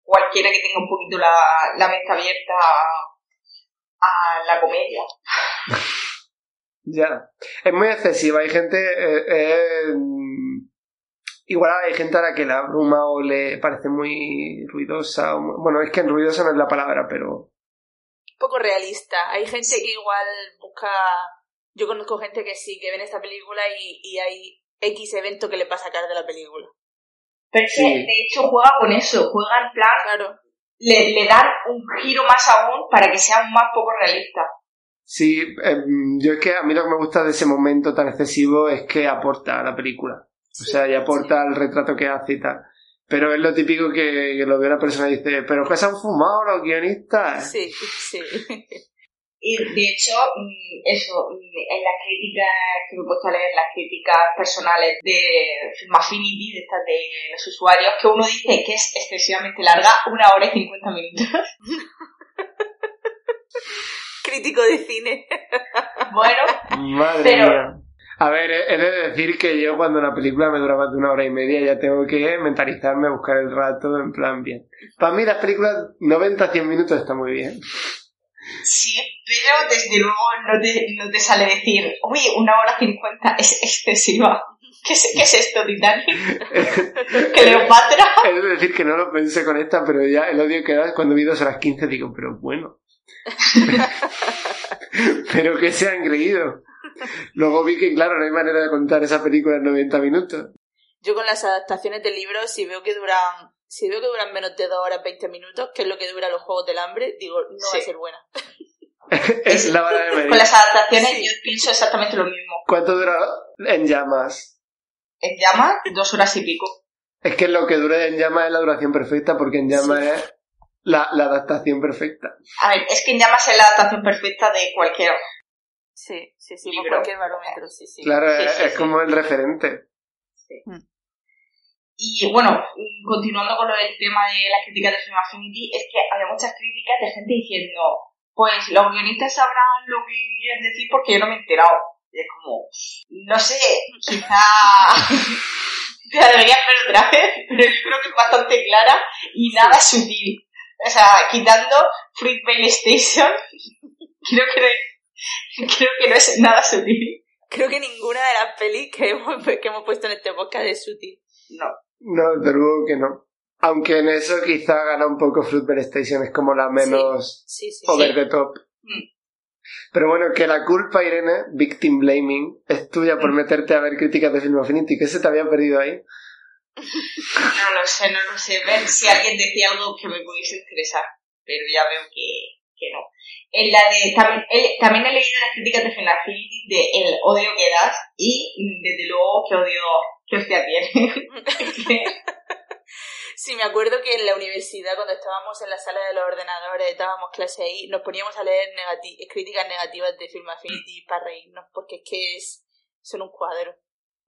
cualquiera que tenga un poquito la, la mente abierta a, a la comedia. Ya. Es muy excesiva, hay gente... eh, eh, igual hay gente a la que la abruma o le parece muy ruidosa. o muy- bueno, es que ruidosa no es la palabra, pero... Poco realista. Hay gente que igual busca. Yo conozco gente que sí, que ven esta película y, y hay X evento que le pasa a sacar de la película. Pero es que, de hecho, juega con eso, juega en plan, Claro. le, le dan un giro más aún para que sea más poco realista. Sí, em, yo es que a mí lo que me gusta de ese momento tan excesivo es que aporta a la película. O sea, y aporta al retrato que hace y tal. Pero es lo típico que, que lo ve una persona y dice, ¿pero qué se han fumado los guionistas? Sí, sí. Y de hecho, mm, eso, mm, en las críticas que me he puesto a leer, las críticas personales de Film Affinity, de estas de los usuarios, que uno dice que es excesivamente larga, una hora y cincuenta minutos. Crítico de cine. Bueno, Madre Pero- mía. A ver, he he de decir que yo cuando una película me dura más de una hora y media ya tengo que mentalizarme, buscar el rato en plan bien. Para mí las películas 90-100 minutos está muy bien. Sí, pero desde luego no te, no te sale decir, uy, una hora cincuenta es excesiva. ¿Qué es, qué es esto, Titanic? ¿Cleopatra? He de decir que no lo pensé con esta, pero ya el odio que da cuando vi dos horas 15 digo, pero bueno. pero que se han creído. Luego vi que, claro, no hay manera de contar esa película en 90 minutos. Yo con las adaptaciones de libros, si veo que duran, si veo que duran menos de 2 horas 20 minutos, que es lo que dura los Juegos del Hambre, digo, no va Sí. a ser buena. es la vara de medir. Con las adaptaciones Sí. yo pienso exactamente lo mismo. ¿Cuánto dura En Llamas? En llama, dos horas y pico. Es que lo que dura En Llamas es la duración perfecta, porque En Llamas Sí. es la, la adaptación perfecta. A ver, es que en llamas es la adaptación perfecta de cualquier Sí, sí, sí, Libro. por cualquier barómetro, sí, sí. Claro, Sí, es, sí, es sí. como el referente. Y bueno, continuando con lo del tema de las críticas de Film Affinity, es que había muchas críticas de gente diciendo, pues los guionistas sabrán lo que quieren decir porque yo no me he enterado. Y es como, no sé, quizá te la deberías ver otra vez, pero yo creo que es bastante clara y nada sutil. O sea, quitando Fruitvale Station, creo que, no es, creo que no es nada sutil. Creo que ninguna de las pelis que hemos, que hemos puesto en este podcast es sutil. No. No, de luego que no. Aunque en eso quizá gana un poco Fruitvale Station, es como la menos Sí, sí, over sí. the top. Mm. Pero bueno, que la culpa, Irene, victim blaming, es tuya por meterte a ver críticas de Film Affinity. ¿Qué se te había perdido ahí? No lo sé, no lo sé. Ver si alguien decía algo que me pudiese interesar. Pero ya veo que, que no. En la de, también, he, también he leído las críticas de Affinity de el odio que das y mm, desde luego que odio que hostia tiene. Sí, me acuerdo que en la universidad, cuando estábamos en la sala de los ordenadores, dábamos clase ahí, nos poníamos a leer negati- críticas negativas de Film Affinity para reírnos, porque es que es, son un cuadro.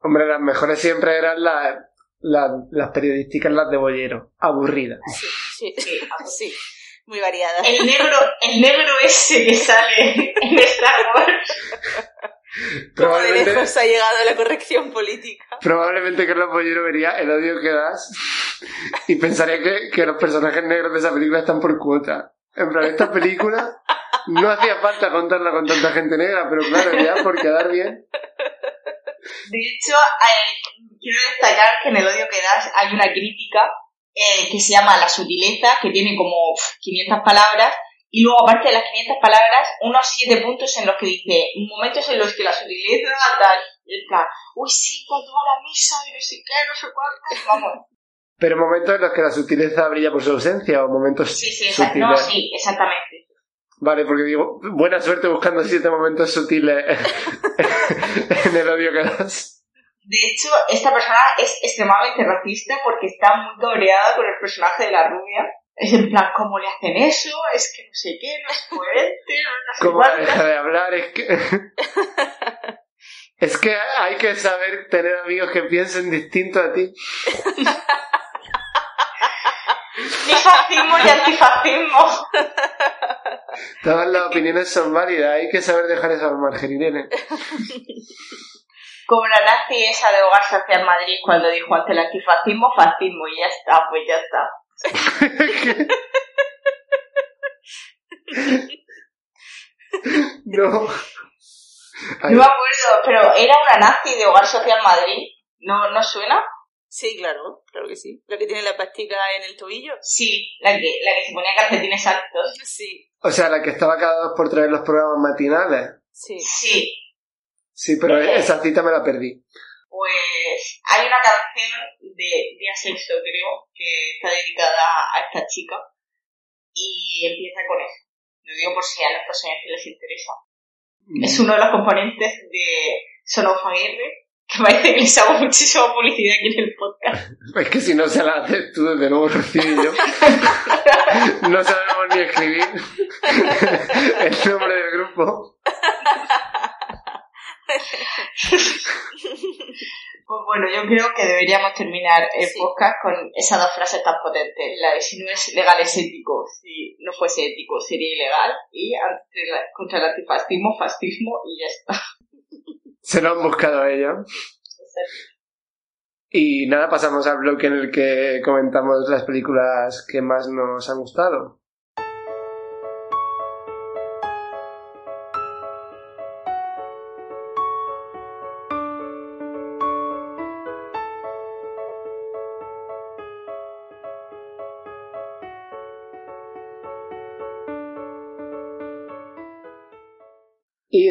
Hombre, las mejores siempre eran las, las, las periodísticas, las de Bollero. Aburridas. Sí, sí, Sí, sí, muy variadas. el negro, el negro ese que sale en Star Wars. ¿Cómo de Probablemente, lejos ha llegado la corrección política? probablemente Carlos Bollero vería el odio que das y pensaría que, que los personajes negros de esa película están por cuota. En plan, esta película no hacía falta contarla con tanta gente negra, pero claro, ya por quedar bien. De hecho, eh, quiero destacar que en el odio que das hay una crítica eh, que se llama La sutileza, que tiene como uf, 500 palabras, y luego, aparte de las 500 palabras, unos 7 puntos en los que dice momentos en los que la sutileza tal. Plan, uy, sí, cuando va a la misa y no sé qué, no sé cuánto. Vamos. Pero momentos en los que la sutileza brilla por su ausencia o momentos Sí, sí, sutiles. no, sí, exactamente. Vale, porque digo, buena suerte buscando siete momentos sutiles en el odio que das. De hecho, esta persona es extremadamente racista porque está muy cabreada con el personaje de la rubia. Es en plan, ¿cómo le hacen eso? Es que no sé qué, no es coherente, no, ¿Cómo deja de hablar? Es que... Es que hay que saber tener amigos que piensen distinto a ti. Ni fascismo ni antifascismo. Todas las opiniones son válidas, hay que saber dejar eso al margen, Irene. Como la nazi esa de Hogar Social Madrid cuando dijo ante el antifascismo, fascismo, y ya está, pues ya está. No. Ay, No me acuerdo, pero era una nazi de Hogar Social Madrid. ¿No, ¿No suena? Sí, claro, claro que sí. La que tiene la pastica en el tobillo. Sí, la que, la que se ponía calcetines altos. Sí, O sea, la que estaba cada dos por tres en los programas matinales. sí. Sí, Sí, pero esa cita me la perdí. pues hay una canción de Día Sexto, creo, que está dedicada a esta chica y empieza con eso. Lo digo por si a nuestros oyentes les interesa. Es uno de los componentes de Sonofa Aguirre, que parece que les hago muchísima publicidad aquí en el podcast. Es que si no se la haces tú, desde luego y yo. No sabemos ni escribir el nombre del grupo. Pues bueno, yo creo que deberíamos terminar el Sí. podcast con esas dos frases tan potentes. La de si no es legal es ético, si no fuese ético sería ilegal. Y contra el antifascismo, fascismo y ya está. Se lo han buscado a ellos. Y nada, pasamos al bloque en el que comentamos las películas que más nos han gustado.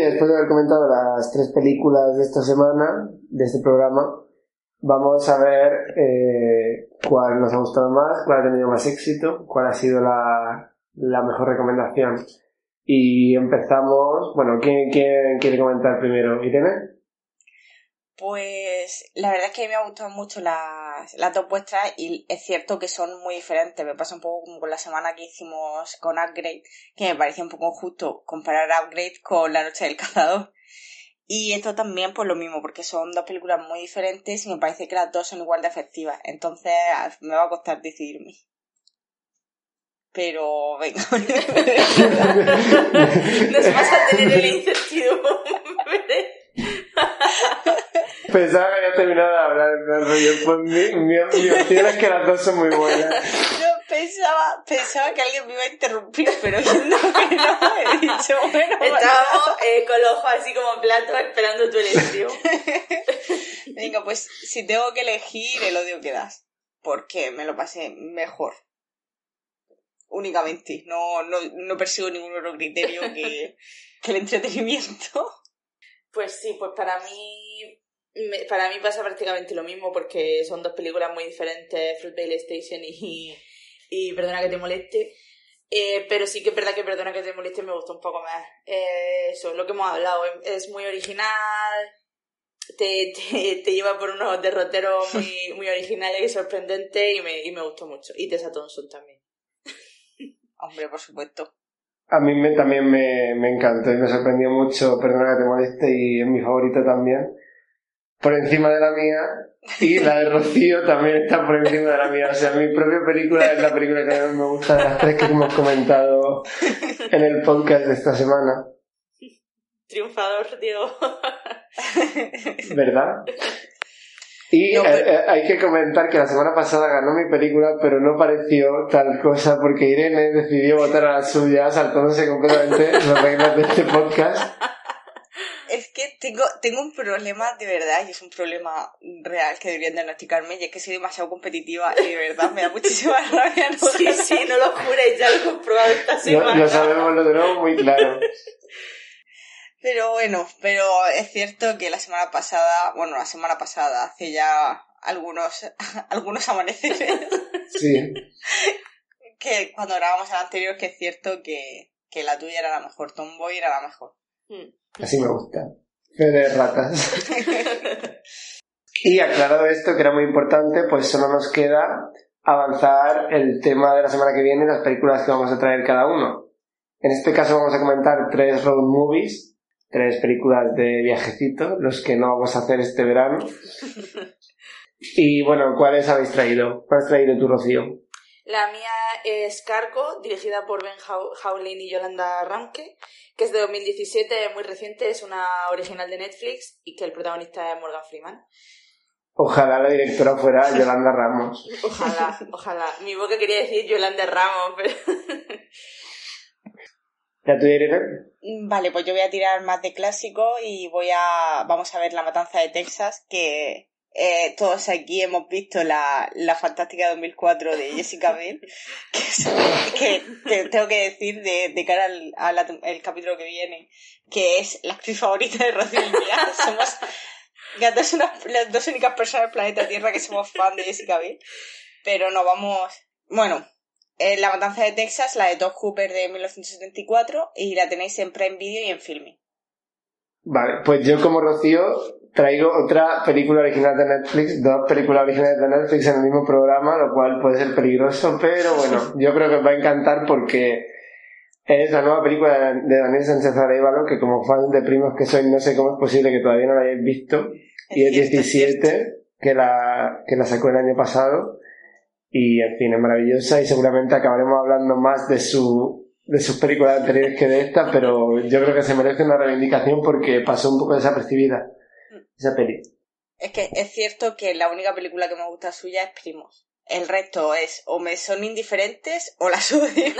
Después de haber comentado las tres películas de esta semana, de este programa, vamos a ver eh, cuál nos ha gustado más, cuál ha tenido más éxito, cuál ha sido la, mejor recomendación. Y empezamos, bueno, ¿quién, quién quiere comentar primero? ¿Irene? Pues la verdad es que me han gustado mucho las, las dos vuestras y es cierto que son muy diferentes. Me pasa un poco como con la semana que hicimos con Upgrade, que me parecía un poco injusto comparar Upgrade con La Noche del Cazador. Y esto también pues lo mismo, porque son dos películas muy diferentes y me parece que las dos son igual de efectivas. Entonces me va a costar decidirme. Pero venga. Nos vas a tener en la incertidumbre. Pensaba que había terminado de hablar, pero rollo, pues mi, mi, mi opción es que las dos son muy buenas. Yo pensaba, pensaba que alguien me iba a interrumpir, pero viendo que no, he dicho, bueno, Estábamos eh, con los ojos así como platos esperando tu elección. Venga, pues si tengo que elegir el odio que das, porque me lo pasé mejor. Únicamente, no, no, no persigo ningún otro criterio que, que el entretenimiento. Pues sí, pues para mí me- para mí pasa prácticamente lo mismo porque son dos películas muy diferentes, Fruitvale Station y, y Perdona que te moleste. Eh, pero sí que es verdad que Perdona que te moleste me gustó un poco más. Eh, eso, lo que hemos hablado, es muy original, te, te, te lleva por unos derroteros muy, muy originales y sorprendentes y me, y me gustó mucho. Y Tessa Thompson también. Hombre, por supuesto. A mí me, también me, me encantó y me sorprendió mucho, perdona que te moleste, y es mi favorita también. Por encima de la mía, y la de Rocío también está por encima de la mía. O sea, mi propia película es la película que más me gusta de las tres que hemos comentado en el podcast de esta semana. Triunfador, Diego. ¿Verdad? Y No, eh, pero- eh, hay que comentar que la semana pasada ganó mi película, pero no pareció tal cosa porque Irene decidió votar a la suya, saltándose completamente las reglas de este podcast. Es que tengo, tengo un problema de verdad, y es un problema real que deberían diagnosticarme, y es que soy demasiado competitiva y de verdad me da muchísima rabia no Sí, ganar. sí, no lo jures, ya lo he comprobado esta Lo, semana. lo sabemos, lo tenemos muy claro. Pero bueno, pero es cierto que la semana pasada, bueno, la semana pasada, hace ya algunos, algunos amaneceres, Sí. que cuando grabamos el anterior, que es cierto que, que la tuya era la mejor, Tomboy era la mejor. Así me gusta. Fe de ratas. y aclarado esto, que era muy importante, pues solo nos queda avanzar el tema de la semana que viene y las películas que vamos a traer cada uno. En este caso vamos a comentar tres road movies, tres películas de viajecito, los que no vamos a hacer este verano. Y bueno, ¿cuáles habéis traído? ¿Cuál has traído tú, Rocío? La mía es Cargo, dirigida por Ben Howlin y Yolanda Ramke, que es de 2017, muy reciente, es una original de Netflix y que el protagonista es Morgan Freeman. Ojalá la directora fuera Yolanda Ramos. Ojalá, ojalá. Mi boca quería decir Yolanda Ramos, pero... ¿La tuya, Irene? Vale, pues yo voy a tirar más de clásico y voy a, vamos a ver La Matanza de Texas, que eh, todos aquí hemos visto la, la fantástica 2004 de Jessica Biel, que, es- que te- tengo que decir de, de cara al, el capítulo que viene, que es la actriz favorita de Rocío y mía. Somos las dos, unas- las dos únicas personas del planeta Tierra que somos fan de Jessica Biel, pero no vamos, bueno, eh, La Matanza de Texas, la de Todd Hooper de 1974, y la tenéis en Prime Video y en Filming. Vale, pues yo como Rocío traigo otra película original de Netflix, dos películas originales de Netflix en el mismo programa, lo cual puede ser peligroso, pero bueno, yo creo que os va a encantar porque es la nueva película de Daniel Sánchez Arevalo, que como fans de primos que sois no sé cómo es posible que todavía no la hayáis visto, y es es 17, que la, que la sacó el año pasado, y en fin, es maravillosa y seguramente acabaremos hablando más de su de sus películas anteriores que de esta, pero yo creo que se merece una reivindicación porque pasó un poco desapercibida esa peli. Es que es cierto que la única película que me gusta suya es Primos. El resto es o me son indiferentes o las odio.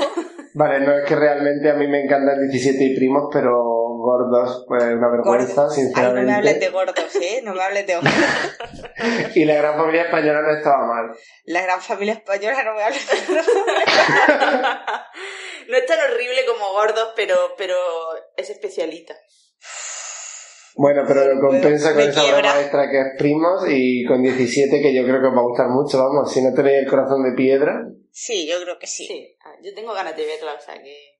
Vale, no es que realmente a mí me encantan 17 y primos, pero gordos, pues una vergüenza, Gordos. Ay, no sinceramente. me hables de gordos, ¿eh? No me hables de gordos. Y la gran familia española no estaba mal. La gran familia española no me hables de gordos. no es tan horrible como gordos, pero, pero es especialita. Bueno, pero lo compensa con Me esa obra maestra que es primos y con 17 que yo creo que os va a gustar mucho, vamos, si no tenéis el corazón de piedra. Sí, yo creo que sí. Sí, ah, yo tengo ganas de verla, o sea que...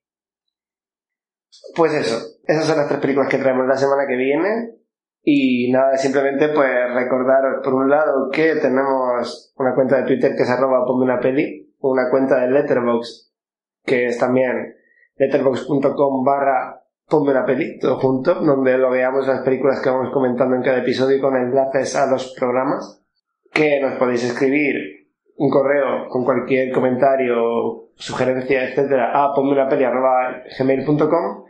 Pues eso, esas son las tres películas que traemos la semana que viene. Y nada, simplemente pues recordaros por un lado que tenemos una cuenta de Twitter que es arroba ponme una peli, una cuenta de Letterboxd que es también letterboxd.com barra ponme una peli, todo junto, donde lo veamos las películas que vamos comentando en cada episodio con enlaces a los programas, que nos podéis escribir un correo con cualquier comentario, sugerencia, etcétera, a gmail.com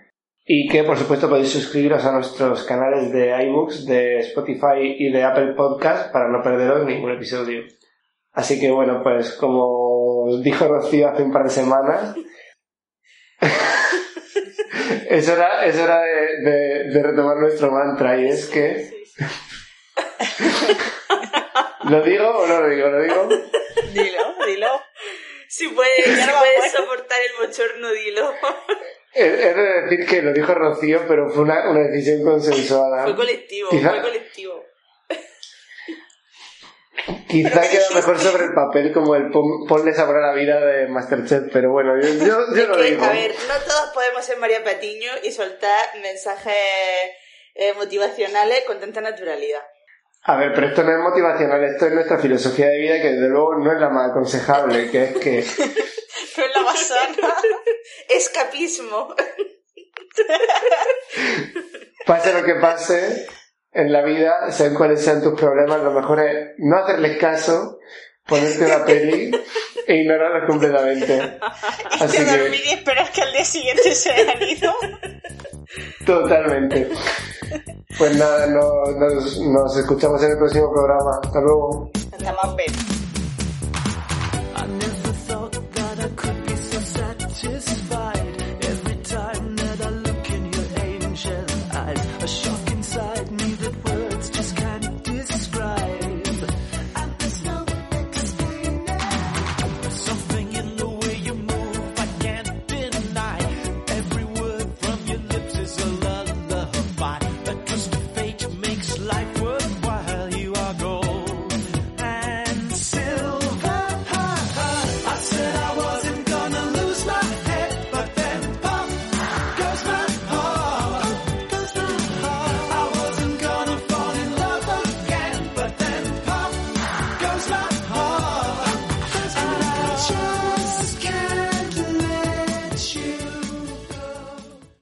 y que por supuesto podéis suscribiros a nuestros canales de iBooks, de Spotify y de Apple Podcast para no perderos ningún episodio. Así que bueno, pues como dijo Rocío hace un par de semanas, es hora, es hora de retomar nuestro mantra y es que... ¿Lo digo o no lo digo? ¿Lo digo? Dilo, dilo. Si puedes, Ya si puedes soportar el bochorno, dilo. He de decir que lo dijo Rocío, pero fue una, una decisión consensuada. Fue colectivo, Quizá- fue colectivo. Quizá ¿Pero qué queda mejor sobre el papel como el pon- ponle sabor a la vida de Masterchef, pero bueno, yo, yo, lo que, digo. a ver, no todos podemos ser María Patiño y soltar mensajes eh, motivacionales con tanta naturalidad. A ver, pero esto no es motivacional, esto es nuestra filosofía de vida que desde luego no es la más aconsejable, que es que No es la más sana. Escapismo. pase lo que pase en la vida, sean cuáles sean tus problemas, lo mejor es no hacerles caso, ponerte una peli e ignorarlos completamente. Así Irte a dormir que, y esperar que al día siguiente se hayan ido. totalmente. Pues nada, no- nos, nos escuchamos en el próximo programa. Hasta luego. Hasta más